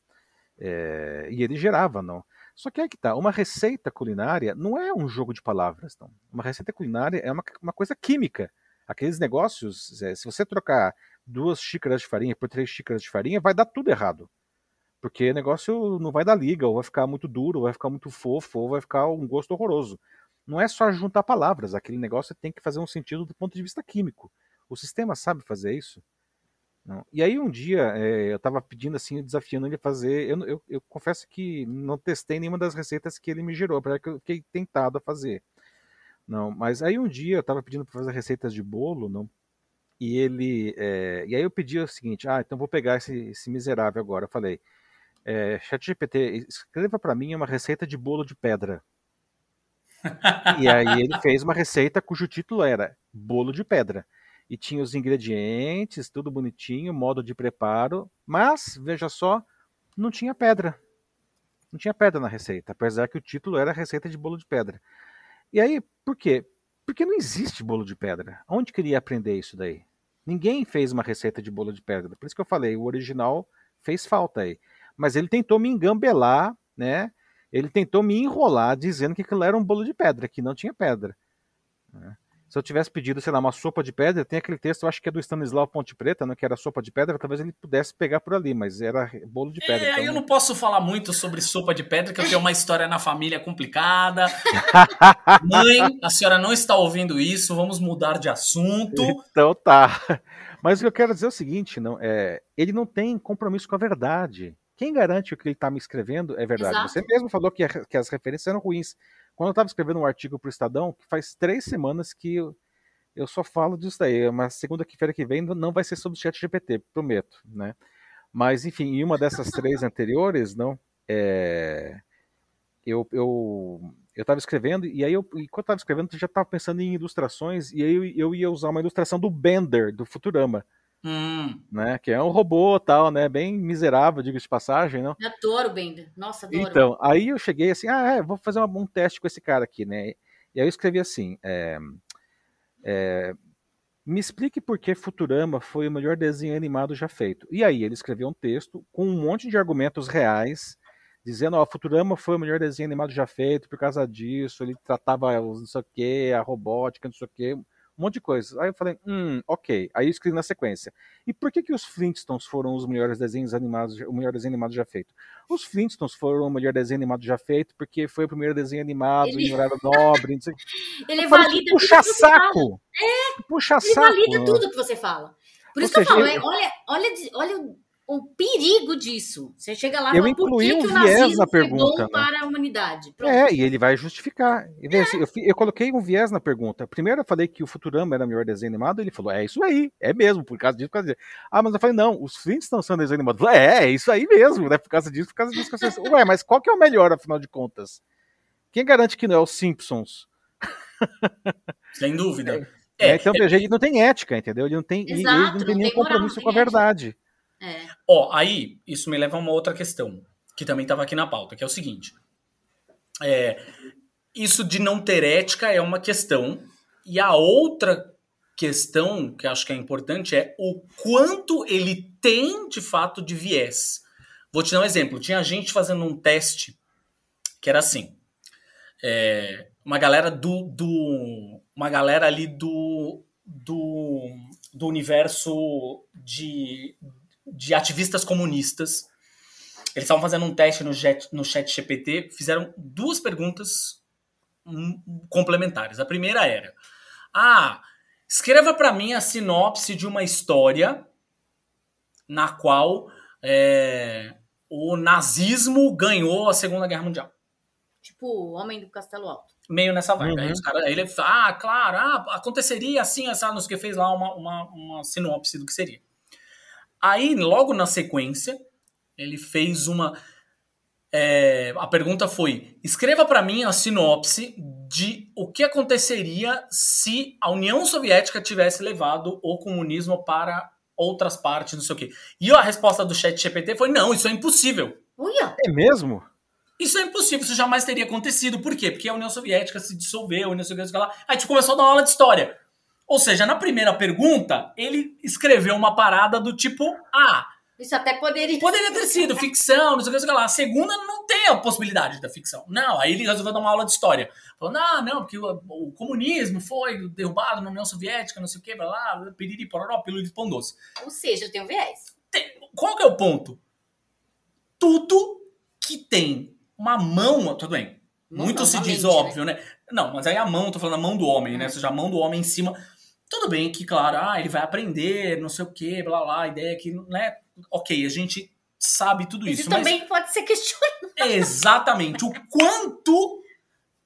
Speaker 3: É, e ele gerava, não? Só que é que tá, uma receita culinária não é um jogo de palavras, não. Uma receita culinária é uma, uma coisa química. Aqueles negócios, é, se você trocar duas xícaras de farinha por três xícaras de farinha, vai dar tudo errado. Porque o negócio não vai dar liga, ou vai ficar muito duro, ou vai ficar muito fofo, ou vai ficar um gosto horroroso. Não é só juntar palavras, aquele negócio tem que fazer um sentido do ponto de vista químico. O sistema sabe fazer isso? Não. E aí um dia é, eu estava pedindo assim, desafiando ele a fazer. Eu, eu, eu, confesso que não testei nenhuma das receitas que ele me gerou, apesar que eu fiquei tentado a fazer. Não, mas aí um dia eu estava pedindo para fazer receitas de bolo, não. E ele, é, e aí eu pedi o seguinte, ah, então vou pegar esse, esse miserável agora. Eu falei, é, ChatGPT, escreva para mim uma receita de bolo de pedra. e aí ele fez uma receita cujo título era bolo de pedra e tinha os ingredientes, tudo bonitinho, modo de preparo, mas veja só, não tinha pedra. Não tinha pedra na receita, apesar que o título era receita de bolo de pedra. E aí, por quê? Porque não existe bolo de pedra. Onde queria aprender isso daí? Ninguém fez uma receita de bolo de pedra. Por isso que eu falei, o original fez falta aí. Mas ele tentou me engambelar, né? Ele tentou me enrolar dizendo que aquilo era um bolo de pedra, que não tinha pedra. Né? se eu tivesse pedido, sei lá, uma sopa de pedra, tem aquele texto, eu acho que é do Stanislau Ponte Preta, né, que era sopa de pedra, talvez ele pudesse pegar por ali, mas era bolo de pedra.
Speaker 1: É,
Speaker 3: então...
Speaker 1: eu não posso falar muito sobre sopa de pedra, que eu tenho uma história na família complicada. Mãe, a senhora não está ouvindo isso, vamos mudar de assunto.
Speaker 3: Então tá. Mas o que eu quero dizer é o seguinte, não, é, ele não tem compromisso com a verdade. Quem garante o que ele está me escrevendo é verdade? Exato. Você mesmo falou que, que as referências eram ruins. Quando eu estava escrevendo um artigo para o Estadão, que faz três semanas que eu, eu só falo disso daí, mas segunda-feira que vem não vai ser sobre o chat GPT, prometo, né? Mas, enfim, em uma dessas três anteriores, não, é, eu, eu, eu estava escrevendo, e aí eu, enquanto eu estava escrevendo, eu já estava pensando em ilustrações, e aí eu, eu ia usar uma ilustração do Bender, do Futurama.
Speaker 1: Hum.
Speaker 3: Né, que é um robô tal, né? Bem miserável, digo de passagem, não?
Speaker 2: Adoro o Bender. Nossa, adoro.
Speaker 3: Então, aí eu cheguei assim, ah, é, vou fazer um, um teste com esse cara aqui, né? E aí eu escrevi assim, é, é, me explique por que Futurama foi o melhor desenho animado já feito. E aí ele escreveu um texto com um monte de argumentos reais, dizendo, ó, Futurama foi o melhor desenho animado já feito por causa disso, ele tratava os não sei o que, a robótica, não sei o que, um monte de coisa. Aí eu falei, hum, ok. Aí eu escrevi na sequência. E por que, que os Flintstones foram os melhores desenhos animados, o melhor desenho animado já feito? Os Flintstones foram o melhor desenho animado já feito porque foi o primeiro desenho animado Ele... em horário nobre. Não sei.
Speaker 2: Ele valida
Speaker 3: puxa saco.
Speaker 2: É,
Speaker 3: puxa
Speaker 2: Ele
Speaker 3: saco.
Speaker 2: valida tudo que você fala. Por Ou isso seja, que eu falo, eu... olha, olha, olha o perigo disso. Você chega lá e
Speaker 3: fala, incluí um viés na pergunta.
Speaker 2: É para a humanidade.
Speaker 3: Pronto. É, e ele vai justificar. É. Assim, eu, eu, coloquei um viés na pergunta. Primeiro eu falei que o Futurama era o melhor desenho animado, ele falou, é isso aí, é mesmo, por causa disso, por causa disso. Ah, mas eu falei, não, os Flintstones são desenho animado. Falei, é, é isso aí mesmo, né, por causa disso, por causa disso. Falei, Ué, mas qual que é o melhor, afinal de contas? Quem garante que não é os Simpsons?
Speaker 1: Sem dúvida.
Speaker 3: É, é, então, é, veja, ele não tem ética, entendeu? Ele não tem, Exato, ele, não tem não nenhum compromisso com a verdade.
Speaker 2: É.
Speaker 1: Ó, aí, isso me leva a uma outra questão, que também estava aqui na pauta, que é o seguinte. É, isso de não ter ética é uma questão, e a outra questão que acho que é importante é o quanto ele tem de fato de viés. Vou te dar um exemplo. Tinha gente fazendo um teste que era assim. É, uma galera do, do. Uma galera ali do. do, do universo de, de ativistas comunistas. Eles estavam fazendo um teste no, jet, no chat GPT, fizeram duas perguntas complementares. A primeira era: Ah, escreva para mim a sinopse de uma história na qual é, o nazismo ganhou a Segunda Guerra Mundial.
Speaker 2: Tipo, o Homem do Castelo Alto.
Speaker 1: Meio nessa vibe. Uhum. Aí, os cara, aí ele ah, claro, ah, aconteceria assim, essa, não sei o que, fez lá uma, uma, uma sinopse do que seria. Aí, logo na sequência, ele fez uma. É, a pergunta foi: escreva para mim a sinopse de o que aconteceria se a União Soviética tivesse levado o comunismo para outras partes, não sei o quê. E a resposta do chat GPT foi: não, isso é impossível.
Speaker 2: Uia.
Speaker 3: É mesmo?
Speaker 1: Isso é impossível, isso jamais teria acontecido. Por quê? Porque a União Soviética se dissolveu, a União Soviética lá. Aí a gente começou a dar uma aula de história. Ou seja, na primeira pergunta, ele escreveu uma parada do tipo: Ah,
Speaker 2: isso até poderia
Speaker 1: Poderia ter sido ficção, não sei o que, sei lá. A segunda não tem a possibilidade da ficção. Não, aí ele resolveu dar uma aula de história. Falou, não, não, porque o, o comunismo foi derrubado na União Soviética, não sei o que, blá, blá, piriri, pororó, pelo pão doce.
Speaker 2: Ou seja, tem um viés.
Speaker 1: Tem, qual que é o ponto? Tudo que tem uma mão, tudo bem, muito se diz óbvio, né? né? Não, mas aí a mão, tô falando a mão do homem, né? Ou seja, a mão do homem em cima Tudo bem que, claro, ah, ele vai aprender, não sei o que, blá blá, a ideia é que, né? Ok, a gente sabe tudo isso.
Speaker 2: Isso também mas... pode ser questionado.
Speaker 1: Exatamente. O quanto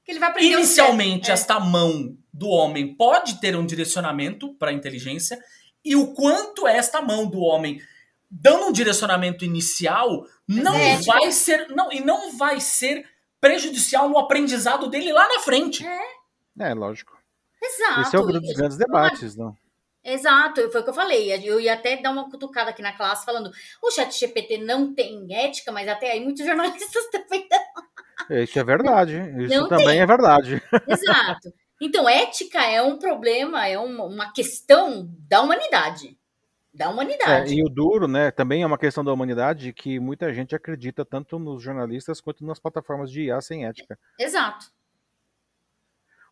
Speaker 2: que ele vai aprender
Speaker 1: inicialmente esta mão do homem pode ter um direcionamento para a inteligência e o quanto esta mão do homem dando um direcionamento inicial não é, vai tipo... ser não e não vai ser prejudicial no aprendizado dele lá na frente.
Speaker 2: É,
Speaker 3: é lógico.
Speaker 2: Exato.
Speaker 3: Esse é o grande dos grandes debates, não?
Speaker 2: Exato, foi o que eu falei. Eu ia até dar uma cutucada aqui na classe falando: o chat GPT não tem ética, mas até aí muitos jornalistas também
Speaker 3: não. Isso é verdade. Isso não também tem. é verdade.
Speaker 2: Exato. Então, ética é um problema, é uma, uma questão da humanidade. Da humanidade.
Speaker 3: É, e o duro, né, também é uma questão da humanidade que muita gente acredita tanto nos jornalistas quanto nas plataformas de IA sem ética.
Speaker 2: Exato.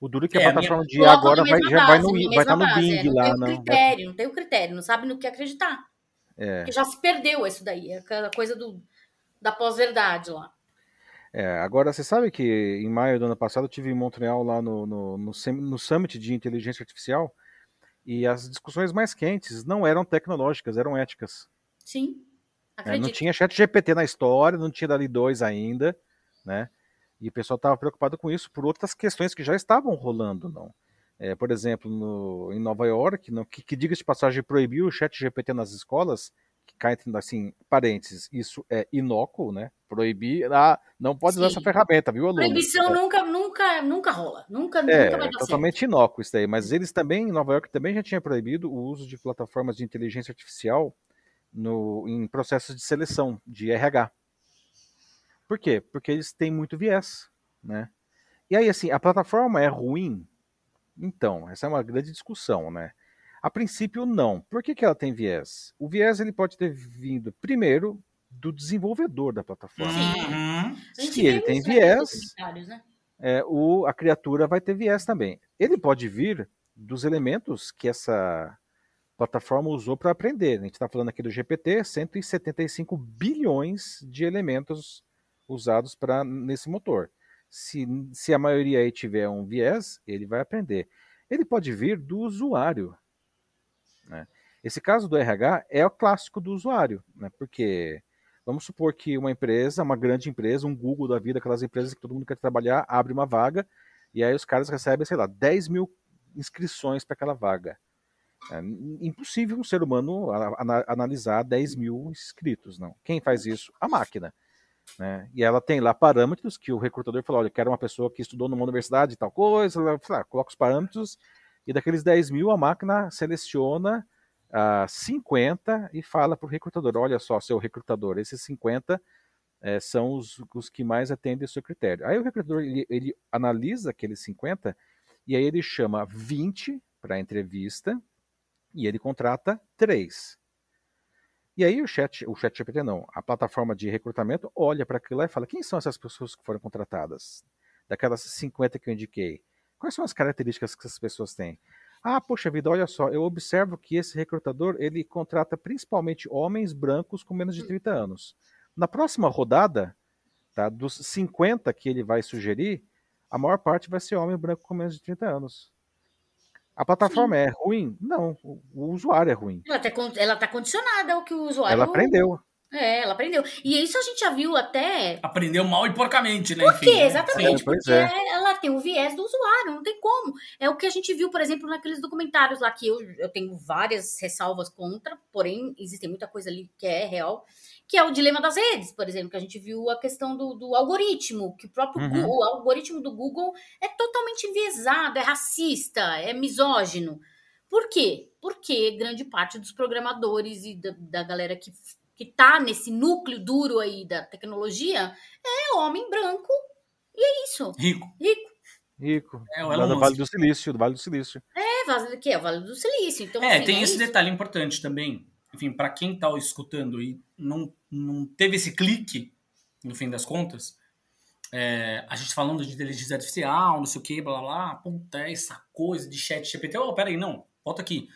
Speaker 3: O duro é que a é, plataforma de agora vai, já vai, no, vai estar no Bing é,
Speaker 2: não
Speaker 3: lá.
Speaker 2: Tem não critério, não tem o critério, não sabe no que acreditar. É. Porque já se perdeu isso daí, aquela coisa do, da pós-verdade lá.
Speaker 3: É, agora, você sabe que em maio do ano passado eu tive em Montreal lá no, no, no, no Summit de Inteligência Artificial e as discussões mais quentes não eram tecnológicas, eram éticas.
Speaker 2: Sim.
Speaker 3: É, não tinha chat GPT na história, não tinha Dali 2 ainda, né? E o pessoal estava preocupado com isso por outras questões que já estavam rolando, não. É, por exemplo, no, em Nova York, no, que, que diga de passagem proibiu o chat GPT nas escolas, que cai entre, assim, parênteses, isso é inócuo, né? Proibir, ah, não pode Sim. usar essa ferramenta, viu, aluno?
Speaker 2: Proibição
Speaker 3: é.
Speaker 2: nunca, nunca, nunca rola, nunca,
Speaker 3: é,
Speaker 2: nunca
Speaker 3: vai dar totalmente certo. inócuo isso daí, mas eles também, em Nova York, também já tinha proibido o uso de plataformas de inteligência artificial no, em processos de seleção, de RH. Por quê? Porque eles têm muito viés, né? E aí, assim, a plataforma é ruim? Então, essa é uma grande discussão, né? A princípio, não. Por que, que ela tem viés? O viés ele pode ter vindo, primeiro, do desenvolvedor da plataforma.
Speaker 2: Uhum.
Speaker 3: Se ele tem viés, né? é, o, a criatura vai ter viés também. Ele pode vir dos elementos que essa plataforma usou para aprender. A gente está falando aqui do GPT, 175 bilhões de elementos usados para nesse motor. Se, se a maioria aí tiver um viés, ele vai aprender. Ele pode vir do usuário. Né? Esse caso do RH é o clássico do usuário, né? porque vamos supor que uma empresa, uma grande empresa, um Google da vida, aquelas empresas que todo mundo quer trabalhar, abre uma vaga e aí os caras recebem, sei lá, 10 mil inscrições para aquela vaga. É impossível um ser humano analisar 10 mil inscritos, não. Quem faz isso? A máquina. Né? E ela tem lá parâmetros que o recrutador falou: olha, eu quero uma pessoa que estudou numa universidade e tal coisa, ela, ah, coloca os parâmetros, e daqueles 10 mil a máquina seleciona uh, ah, 50 e fala para o recrutador: olha só, seu recrutador, esses 50 é, são os, os que mais atendem ao seu critério. Aí o recrutador ele, ele analisa aqueles 50 e aí ele chama 20 para a entrevista e ele contrata 3. E aí o chat, o chat GPT não, a plataforma de recrutamento olha para aquilo lá e fala: quem são essas pessoas que foram contratadas? Daquelas 50 que eu indiquei. Quais são as características que essas pessoas têm? Ah, poxa vida, olha só, eu observo que esse recrutador ele contrata principalmente homens brancos com menos de 30 anos. Na próxima rodada, tá, dos 50 que ele vai sugerir, a maior parte vai ser homem branco com menos de 30 anos. A plataforma Sim. é ruim? Não, o usuário é ruim.
Speaker 2: Ela está tá condicionada ao que o usuário.
Speaker 3: Ela aprendeu.
Speaker 2: É, ela aprendeu. E isso a gente já viu até.
Speaker 1: Aprendeu mal e porcamente, né?
Speaker 2: Por quê? Enfim, né? Exatamente. Sim, porque é. ela tem o viés do usuário, não tem como. É o que a gente viu, por exemplo, naqueles documentários lá, que eu, eu tenho várias ressalvas contra, porém, existe muita coisa ali que é real que é o dilema das redes, por exemplo, que a gente viu a questão do, do algoritmo, que o próprio uhum. Google, o algoritmo do Google é totalmente enviesado, é racista, é misógino. Por quê? Porque grande parte dos programadores e da, da galera que, que tá nesse núcleo duro aí da tecnologia é homem branco e é isso.
Speaker 1: Rico.
Speaker 2: Rico.
Speaker 3: Rico. É, o do Vale do Silício, do Vale do Silício.
Speaker 2: É, que é o Vale do Silício. Então,
Speaker 1: é, assim, tem é esse isso. detalhe importante também enfim, para quem está escutando e não, não teve esse clique, no fim das contas, é, a gente falando de inteligência artificial, não sei o que, blá blá, puta, é essa coisa de chat GPT. Oh, peraí, não, volta aqui.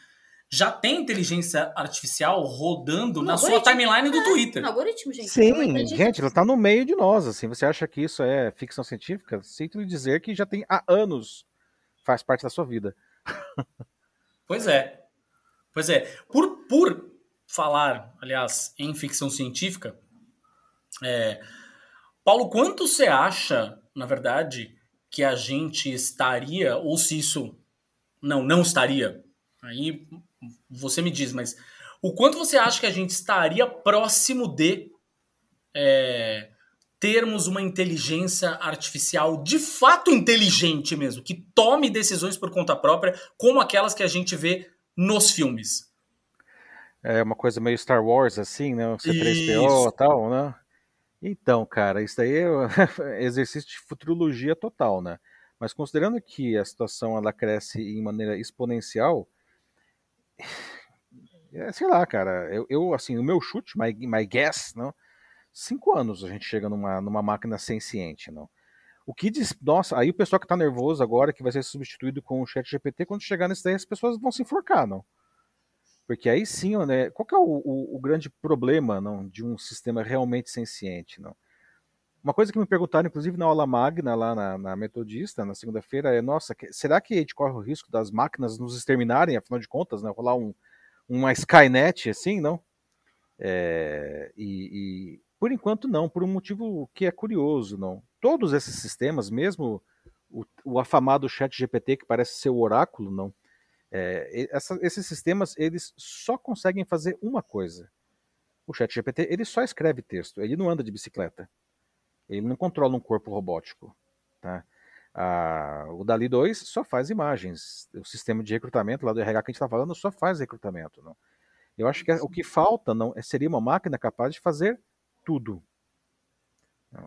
Speaker 1: Já tem inteligência artificial rodando no na sua timeline do é, Twitter.
Speaker 2: No algoritmo, gente.
Speaker 3: Sim, gente, ela está no meio de nós. Assim, você acha que isso é ficção científica? Sinto lhe dizer que já tem há anos faz parte da sua vida.
Speaker 1: Pois é. Pois é. Por, por falar, aliás, em ficção científica, é, Paulo, quanto você acha, na verdade, que a gente estaria, ou se isso não, não estaria, aí você me diz, mas o quanto você acha que a gente estaria próximo de é, termos uma inteligência artificial de fato inteligente mesmo, que tome decisões por conta própria, como aquelas que a gente vê nos filmes?
Speaker 3: É uma coisa meio Star Wars, assim, né? O C3PO e tal, né? Então, cara, isso daí é exercício de futurologia total, né? Mas considerando que a situação ela cresce em maneira exponencial, é, sei lá, cara, eu, eu, assim, o meu chute, my, my guess, não, cinco anos a gente chega numa, numa máquina senciente, não. O que diz, nossa, aí o pessoal que tá nervoso agora, que vai ser substituído com o chat GPT, quando chegar nesse daí as pessoas vão se enforcar, não. Porque aí sim, né, qual que é o, o, o grande problema, não, de um sistema realmente senciente, não? Uma coisa que me perguntaram, inclusive na aula magna, lá na, na Metodista, na segunda-feira, é: nossa, que, será que a gente corre o risco das máquinas nos exterminarem, afinal de contas, né? Rolar um, uma Skynet assim, não? É, e, e, por enquanto não, por um motivo que é curioso, não. Todos esses sistemas, mesmo o, o afamado Chat GPT, que parece ser o oráculo, não. É, essa, esses sistemas eles só conseguem fazer uma coisa. O Chat GPT ele só escreve texto, ele não anda de bicicleta. Ele não controla um corpo robótico. Tá? Ah, o Dali 2 só faz imagens. O sistema de recrutamento lá do RH que a gente está falando só faz recrutamento. Não? Eu acho que o que falta não é, seria uma máquina capaz de fazer tudo.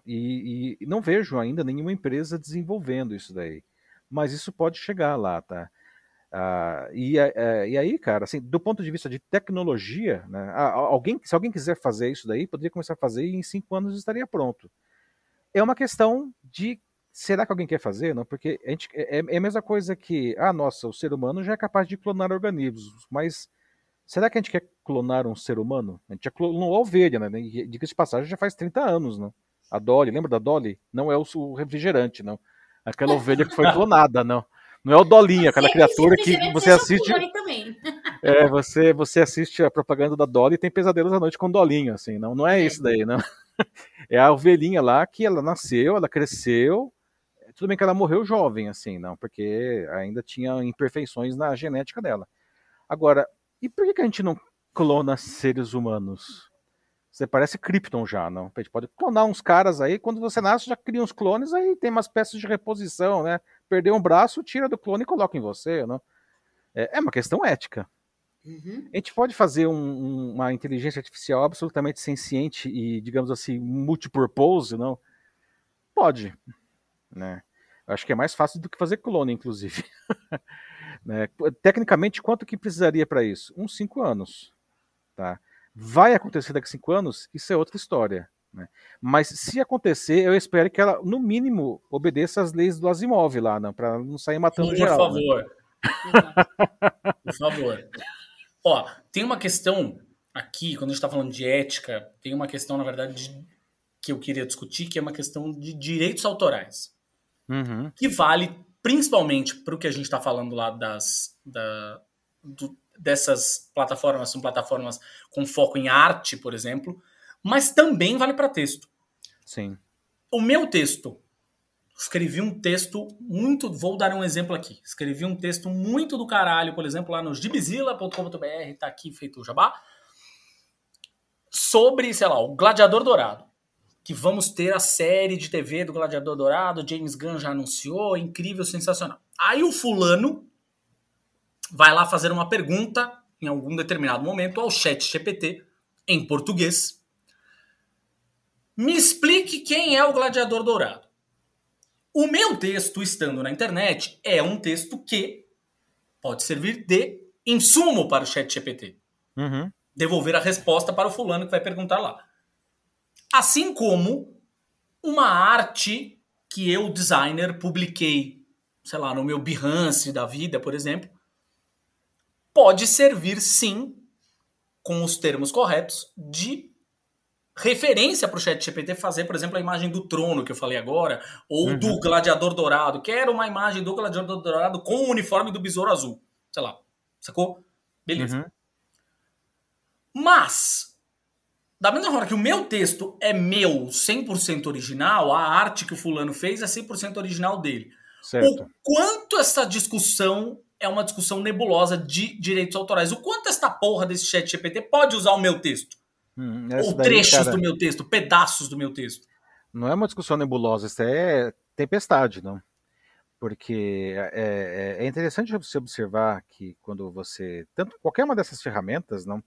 Speaker 3: E, e, não vejo ainda nenhuma empresa desenvolvendo isso daí. Mas isso pode chegar lá, tá? Ah, e, é, e, aí, cara, assim, do ponto de vista de tecnologia, né, alguém, se alguém quiser fazer isso daí, poderia começar a fazer e em cinco anos estaria pronto é uma questão de será que alguém quer fazer? Não, porque a gente, é, é, a mesma coisa que, ah, nossa, o ser humano já é capaz de clonar organismos, mas será que a gente quer clonar um ser humano? A gente já clonou a ovelha, né? Diga de passagem, já faz 30 anos, não? A Dolly, lembra da Dolly? Não é o refrigerante, não. Aquela ovelha que foi clonada, não. Não é o Dolinha, aquela criatura que você assiste. É, você, você assiste a propaganda da Dolly e tem pesadelos à noite com Dolinho, assim, não, não é, é. isso daí, não. É a ovelhinha lá que ela nasceu, ela cresceu. Tudo bem que ela morreu jovem, assim, não, porque ainda tinha imperfeições na genética dela. Agora, e por que, que a gente não clona seres humanos? Você parece Krypton já, não? A gente pode clonar uns caras aí, quando você nasce já cria uns clones, aí tem umas peças de reposição, né? Perder um braço, tira do clone e coloca em você, não? É, é uma questão ética. Uhum. A gente pode fazer um, uma inteligência artificial absolutamente senciente e, digamos assim, multipurpose, não? Pode, né? Acho que é mais fácil do que fazer clone, inclusive. né? Tecnicamente, quanto que precisaria para isso? Uns cinco anos, tá? Vai acontecer daqui a cinco anos? Isso é outra história. Né? Mas se acontecer, eu espero que ela, no mínimo, obedeça às leis do Asimov lá, para não sair matando
Speaker 1: Por
Speaker 3: geral.
Speaker 1: Né? Favor. Né? Por favor. Ó, tem uma questão aqui, quando a gente está falando de ética, tem uma questão, na verdade, de, que eu queria discutir, que é uma questão de direitos autorais. Uhum. Que vale principalmente para o que a gente está falando lá das, da, do, dessas plataformas, são plataformas com foco em arte, por exemplo, mas também vale para texto.
Speaker 3: Sim.
Speaker 1: O meu texto escrevi um texto muito. Vou dar um exemplo aqui. Escrevi um texto muito do caralho, por exemplo, lá no gibizila.com.br, tá aqui feito o jabá. Sobre, sei lá, o Gladiador Dourado. Que vamos ter a série de TV do Gladiador Dourado, James Gunn já anunciou, incrível, sensacional. Aí o fulano vai lá fazer uma pergunta em algum determinado momento ao chat GPT em português. Me explique quem é o Gladiador Dourado. O meu texto, estando na internet, é um texto que pode servir de insumo para o chat GPT. Uhum. Devolver a resposta para o fulano que vai perguntar lá. Assim como uma arte que eu, designer, publiquei, sei lá, no meu Behance da vida, por exemplo, pode servir sim, com os termos corretos, de referência para o chat GPT fazer, por exemplo, a imagem do trono que eu falei agora, ou uhum. do gladiador dourado. Quero uma imagem do gladiador dourado com o uniforme do besouro azul. Sei lá. Sacou? Beleza. Uhum. Mas, da mesma forma que o meu texto é meu 100% original, a arte que o fulano fez é 100% original dele. Certo. O quanto essa discussão é uma discussão nebulosa de direitos autorais. O quanto esta porra desse chat GPT pode usar o meu texto? Hum, Ou daí, trechos cara, do meu texto, pedaços do meu texto?
Speaker 3: Não é uma discussão nebulosa, isso é tempestade, não? Porque é, é, é interessante você observar que quando você. Tanto qualquer uma dessas ferramentas, não?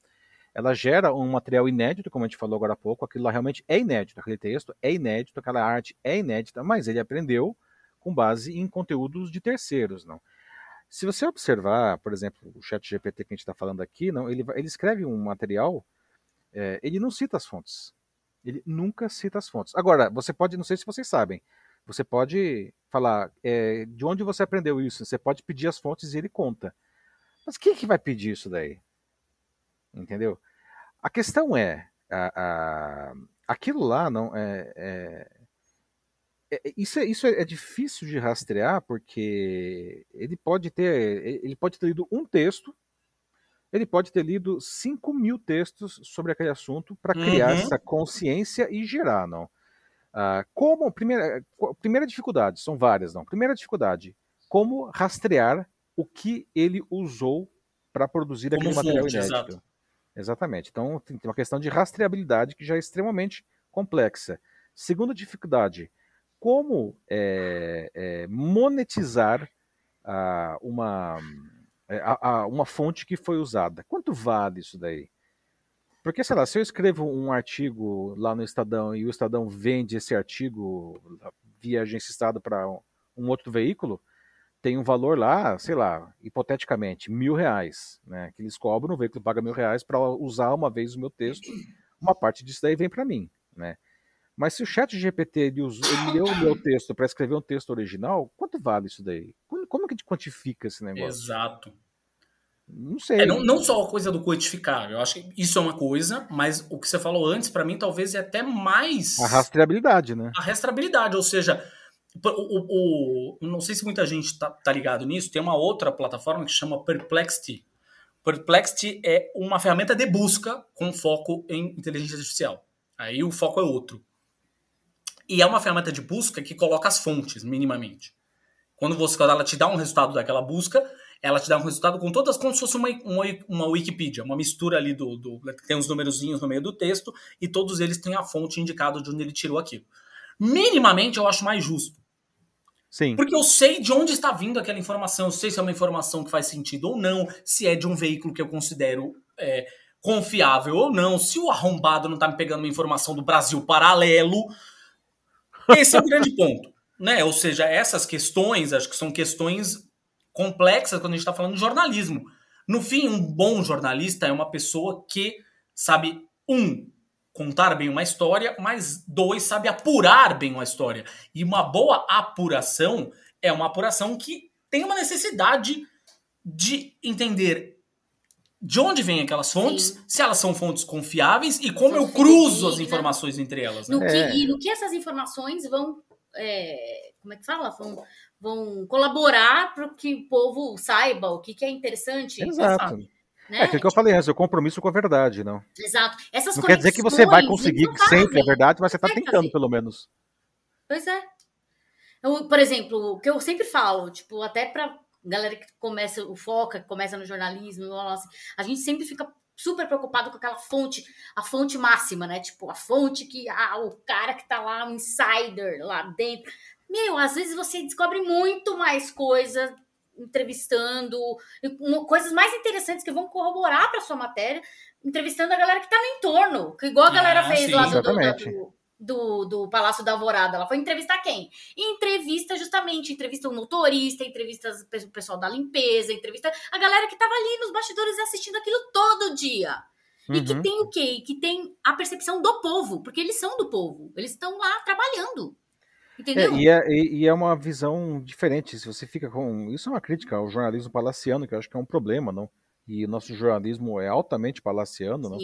Speaker 3: ela gera um material inédito, como a gente falou agora há pouco, aquilo lá realmente é inédito, aquele texto é inédito, aquela arte é inédita, mas ele aprendeu com base em conteúdos de terceiros, não. Se você observar, por exemplo, o chat GPT que a gente está falando aqui, não, ele, ele escreve um material, é, ele não cita as fontes. Ele nunca cita as fontes. Agora, você pode, não sei se vocês sabem, você pode falar é, de onde você aprendeu isso, você pode pedir as fontes e ele conta. Mas quem que vai pedir isso daí? Entendeu? A questão é, a, a, aquilo lá não é, é, é, isso, é, isso é difícil de rastrear porque ele pode ter ele pode ter lido um texto ele pode ter lido 5 mil textos sobre aquele assunto para criar uhum. essa consciência e gerar, não? Ah, como primeira, primeira dificuldade, são várias, não? Primeira dificuldade, como rastrear o que ele usou para produzir como aquele fonte, material inédito. Exato. Exatamente. Então tem uma questão de rastreabilidade que já é extremamente complexa. Segunda dificuldade, como é, é, monetizar ah, uma, é, a, uma fonte que foi usada. Quanto vale isso daí? Porque, sei lá, se eu escrevo um artigo lá no Estadão e o Estadão vende esse artigo via agência Estado para um outro veículo, tem um valor lá, sei lá, hipoteticamente, mil reais, né? Que eles cobram, o veículo paga mil reais para usar uma vez o meu texto, uma parte disso daí vem para mim, né? Mas se o chat GPT ele, usou, ele leu o meu texto para escrever um texto original, quanto vale isso daí? Como, como que a gente quantifica esse negócio?
Speaker 1: Exato.
Speaker 3: Não sei.
Speaker 1: É, não, não só a coisa do quantificar, eu acho que isso é uma coisa, mas o que você falou antes, para mim, talvez é até mais.
Speaker 3: A rastreabilidade, né?
Speaker 1: A rastreabilidade, ou seja, o, o, o, não sei se muita gente tá, tá ligado nisso, tem uma outra plataforma que chama Perplexity. Perplexity é uma ferramenta de busca com foco em inteligência artificial. Aí o foco é outro. E é uma ferramenta de busca que coloca as fontes, minimamente. Quando, você, ela te dá um resultado daquela busca, ela te dá um resultado com todas, como se fosse uma, uma, uma Wikipedia, uma mistura ali do, do. Tem uns numerozinhos no meio do texto, e todos eles têm a fonte indicada de onde ele tirou aquilo. Minimamente eu acho mais justo.
Speaker 3: Sim.
Speaker 1: Porque eu sei de onde está vindo aquela informação, eu sei se é uma informação que faz sentido ou não, se é de um veículo que eu considero é, confiável ou não, se o arrombado não está me pegando uma informação do Brasil paralelo. Esse é o grande ponto. Né? Ou seja, essas questões, acho que são questões complexas quando a gente está falando de jornalismo. No fim, um bom jornalista é uma pessoa que sabe, um, contar bem uma história, mas dois, sabe apurar bem uma história. E uma boa apuração é uma apuração que tem uma necessidade de entender de onde vêm aquelas fontes, Sim. se elas são fontes confiáveis e como eu cruzo as informações entre elas.
Speaker 2: Né? No que, é. E no que essas informações vão. É, como é que fala? Vão, vão colaborar para que o povo saiba o que, que é interessante.
Speaker 3: Exato. Né? É aquilo que eu falei antes, o compromisso com a verdade, não.
Speaker 2: Exato. Essas
Speaker 3: não quer dizer que você vai conseguir sempre a verdade, mas você está tentando, fazer. pelo menos.
Speaker 2: Pois é. Eu, por exemplo, o que eu sempre falo, tipo, até para galera que começa o foca, que começa no jornalismo, assim, a gente sempre fica super preocupado com aquela fonte, a fonte máxima, né? Tipo, a fonte que ah, o cara que tá lá, o insider lá dentro. Meu, às vezes você descobre muito mais coisa entrevistando coisas mais interessantes que vão corroborar para sua matéria, entrevistando a galera que está no entorno, que igual a galera ah, fez sim, lá do, do, do, do, Palácio da Alvorada. Ela foi entrevistar quem? entrevista justamente, entrevista o motorista, entrevista o pessoal da limpeza, entrevista a galera que estava ali nos bastidores assistindo aquilo todo dia. Uhum. E que uhum. tem o quê? Que tem a percepção do povo, porque eles são do povo, eles estão lá trabalhando. Entendeu?
Speaker 3: É, e, é, e, é uma visão diferente. Se você fica com. Isso é uma crítica ao jornalismo palaciano, que eu acho que é um problema, não? E o nosso jornalismo é altamente palaciano, não?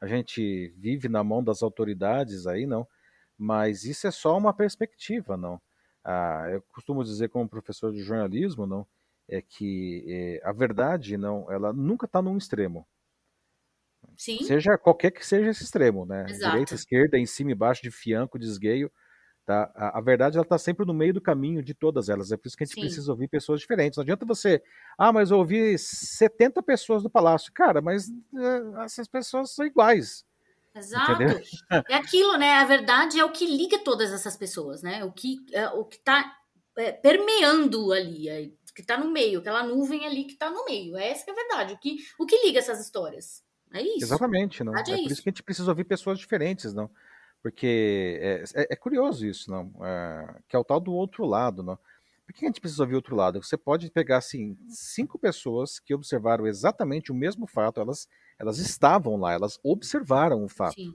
Speaker 3: A gente vive na mão das autoridades aí, não? Mas isso é só uma perspectiva, não? Ah, eu costumo dizer, como professor de jornalismo, não? é que é, a verdade não, ela nunca está num extremo.
Speaker 2: Sim.
Speaker 3: Seja qualquer que seja esse extremo, né?
Speaker 2: Exato.
Speaker 3: Direita, esquerda, em cima, embaixo, de fianco, de esgueio. Tá? A, a verdade ela está sempre no meio do caminho de todas elas. É por isso que a gente
Speaker 2: Sim.
Speaker 3: precisa ouvir pessoas diferentes. Não adianta você, ah, mas eu ouvi 70 pessoas no palácio. Cara, mas é, essas pessoas são iguais.
Speaker 2: Exato.
Speaker 3: Entendeu?
Speaker 2: É aquilo, né? A verdade é o que liga todas essas pessoas, né? O que é, o que tá é, permeando ali, é, que tá no meio, aquela nuvem ali que tá no meio. É essa que é a verdade. O que, o que liga essas histórias? É isso.
Speaker 3: Exatamente, não. É,
Speaker 2: é
Speaker 3: por
Speaker 2: isso.
Speaker 3: isso que a gente precisa ouvir pessoas diferentes, não. Porque é, é- é curioso isso, não. É, que é o tal do outro lado, não. Por que a gente precisa ouvir outro lado? Você pode pegar assim cinco pessoas que observaram exatamente o mesmo fato, elas elas estavam lá, elas observaram o fato.
Speaker 2: Sim,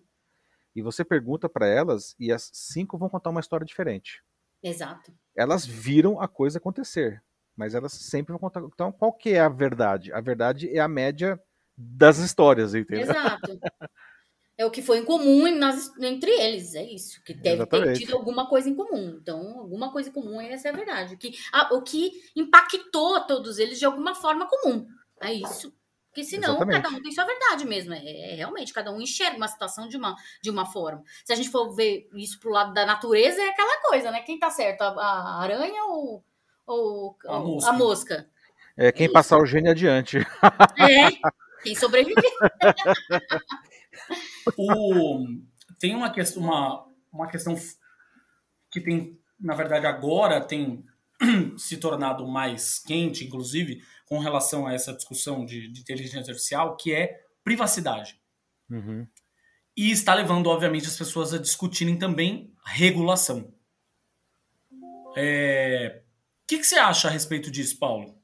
Speaker 3: E você pergunta para elas e as cinco vão contar uma história diferente.
Speaker 2: exato.
Speaker 3: Elas viram a coisa acontecer, mas elas sempre vão contar. Então, qual que é a verdade? A verdade é a média das histórias, entendeu?
Speaker 2: Exato. É o que foi em comum nós- entre eles, é isso. Que deve ter
Speaker 3: Exatamente.
Speaker 2: tido alguma coisa em comum. Então, alguma coisa em comum, essa é a verdade. O que, a- o que impactou todos eles de alguma forma comum. É isso. Porque senão,
Speaker 3: Exatamente.
Speaker 2: cada um tem sua verdade mesmo. É, é realmente, cada um enxerga uma situação de uma, de uma forma. Se a gente for ver isso pro lado da natureza, é aquela coisa, né? Quem tá certo? A, a aranha ou, ou,
Speaker 1: A
Speaker 2: ou
Speaker 1: mosca.
Speaker 2: a mosca?
Speaker 3: É quem
Speaker 2: isso.
Speaker 3: passar o gênio adiante.
Speaker 2: É. Quem sobreviver.
Speaker 1: O, tem uma questão, uma, uma questão que tem, na verdade, agora tem se tornado mais quente, inclusive, com relação a essa discussão de, de inteligência artificial, que é privacidade.
Speaker 3: Uhum.
Speaker 1: E está levando, obviamente, as pessoas a discutirem também regulação. É, O que, que você acha a respeito disso, Paulo?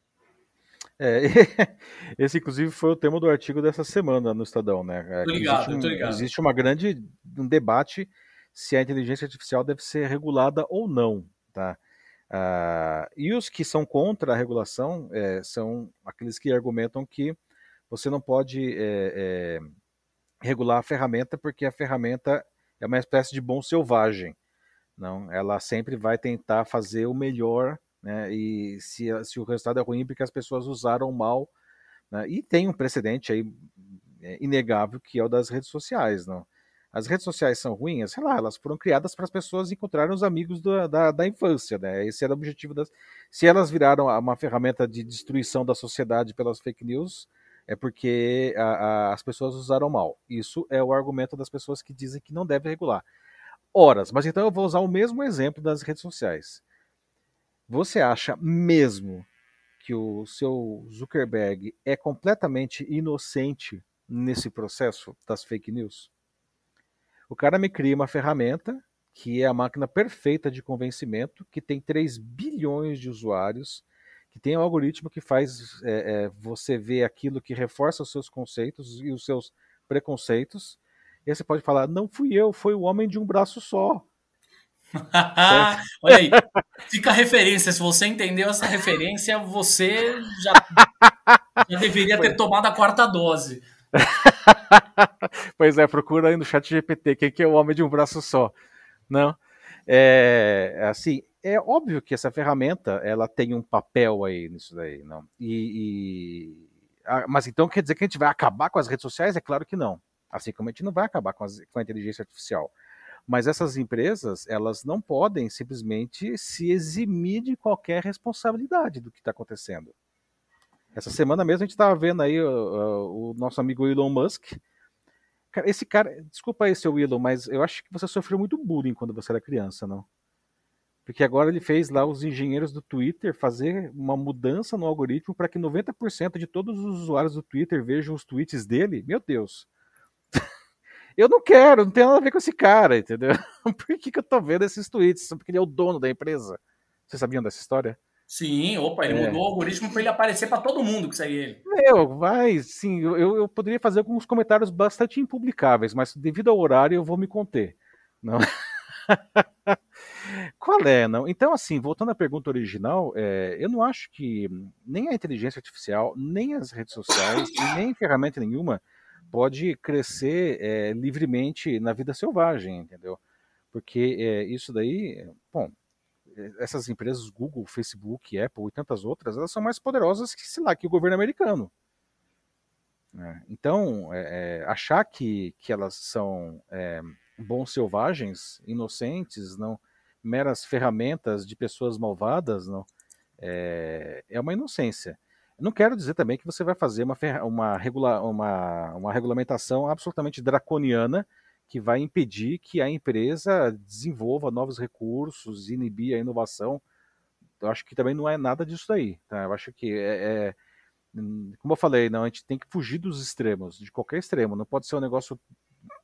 Speaker 3: É, esse, inclusive, foi o tema do artigo dessa semana no Estadão, né? É,
Speaker 1: Tô
Speaker 3: que
Speaker 1: ligado,
Speaker 3: existe, um,
Speaker 1: tô ligado.
Speaker 3: existe uma grande um debate se a inteligência artificial deve ser regulada ou não, tá? Ah, e os que são contra a regulação é, são aqueles que argumentam que você não pode é, é, regular a ferramenta porque a ferramenta é uma espécie de bom selvagem, não? Ela sempre vai tentar fazer o melhor né? E se, se o resultado é ruim, porque as pessoas usaram mal. Né? E tem um precedente aí é, inegável que é o das redes sociais, não? As redes sociais são ruins, sei lá, elas foram criadas para as pessoas encontrarem os amigos da, da, da, infância, né? Esse era o objetivo das. Se elas viraram uma ferramenta de destruição da sociedade pelas fake news, é porque a, a, as pessoas usaram mal. Isso é o argumento das pessoas que dizem que não deve regular. Horas, mas então eu vou usar o mesmo exemplo das redes sociais. Você acha mesmo que o seu Zuckerberg é completamente inocente nesse processo das fake news? O cara me cria uma ferramenta que é a máquina perfeita de convencimento, que tem 3 bilhões de usuários, que tem um algoritmo que faz é, é, você ver aquilo que reforça os seus conceitos e os seus preconceitos. E aí você pode falar: não fui eu, foi o homem de um braço só.
Speaker 1: Olha aí, fica a referência. Se você entendeu essa referência, você já, já deveria ter tomado a quarta dose.
Speaker 3: pois é, procura aí no chat GPT quem que é o homem de um braço só. Não? É, assim, é óbvio que essa ferramenta ela tem um papel aí nisso daí, não? E, e ah, mas então quer dizer que a gente vai acabar com as redes sociais? É claro que não. Assim como a gente não vai acabar com, as, com a inteligência artificial. Mas essas empresas, elas não podem simplesmente se eximir de qualquer responsabilidade do que está acontecendo. Essa semana mesmo a gente estava vendo aí o, o, nosso amigo Elon Musk. Cara, esse cara, desculpa aí, seu Elon, mas eu acho que você sofreu muito bullying quando você era criança, não? Porque agora ele fez lá os engenheiros do Twitter fazer uma mudança no algoritmo para que 90% de todos os usuários do Twitter vejam os tweets dele. Meu Deus. Eu não quero, não tem nada a ver com esse cara, entendeu? Por que, que eu tô vendo esses tweets? Porque ele é o dono da empresa. Vocês sabiam dessa história?
Speaker 1: Sim, opa, ele é. mudou o algoritmo para ele aparecer para todo mundo que segue ele.
Speaker 3: Meu, vai, sim, eu, eu poderia fazer alguns comentários bastante impublicáveis, mas devido ao horário eu vou me conter. Não. Qual é, não? Então, assim, voltando à pergunta original, é, eu não acho que nem a inteligência artificial, nem as redes sociais, nem ferramenta nenhuma pode crescer é, livremente na vida selvagem, entendeu? Porque é, isso daí, bom, essas empresas, Google, Facebook, Apple e tantas outras, elas são mais poderosas que, sei lá, que o governo americano. Né? Então, é, achar que, que elas são bons selvagens, inocentes, não meras ferramentas de pessoas malvadas, não é uma inocência. Não quero dizer também que você vai fazer uma, uma, regula, uma, uma regulamentação absolutamente draconiana que vai impedir que a empresa desenvolva novos recursos, inibir a inovação. Eu acho que também não é nada disso daí. Tá? Eu acho que é, é como eu falei, não, a gente tem que fugir dos extremos, de qualquer extremo. Não pode ser um negócio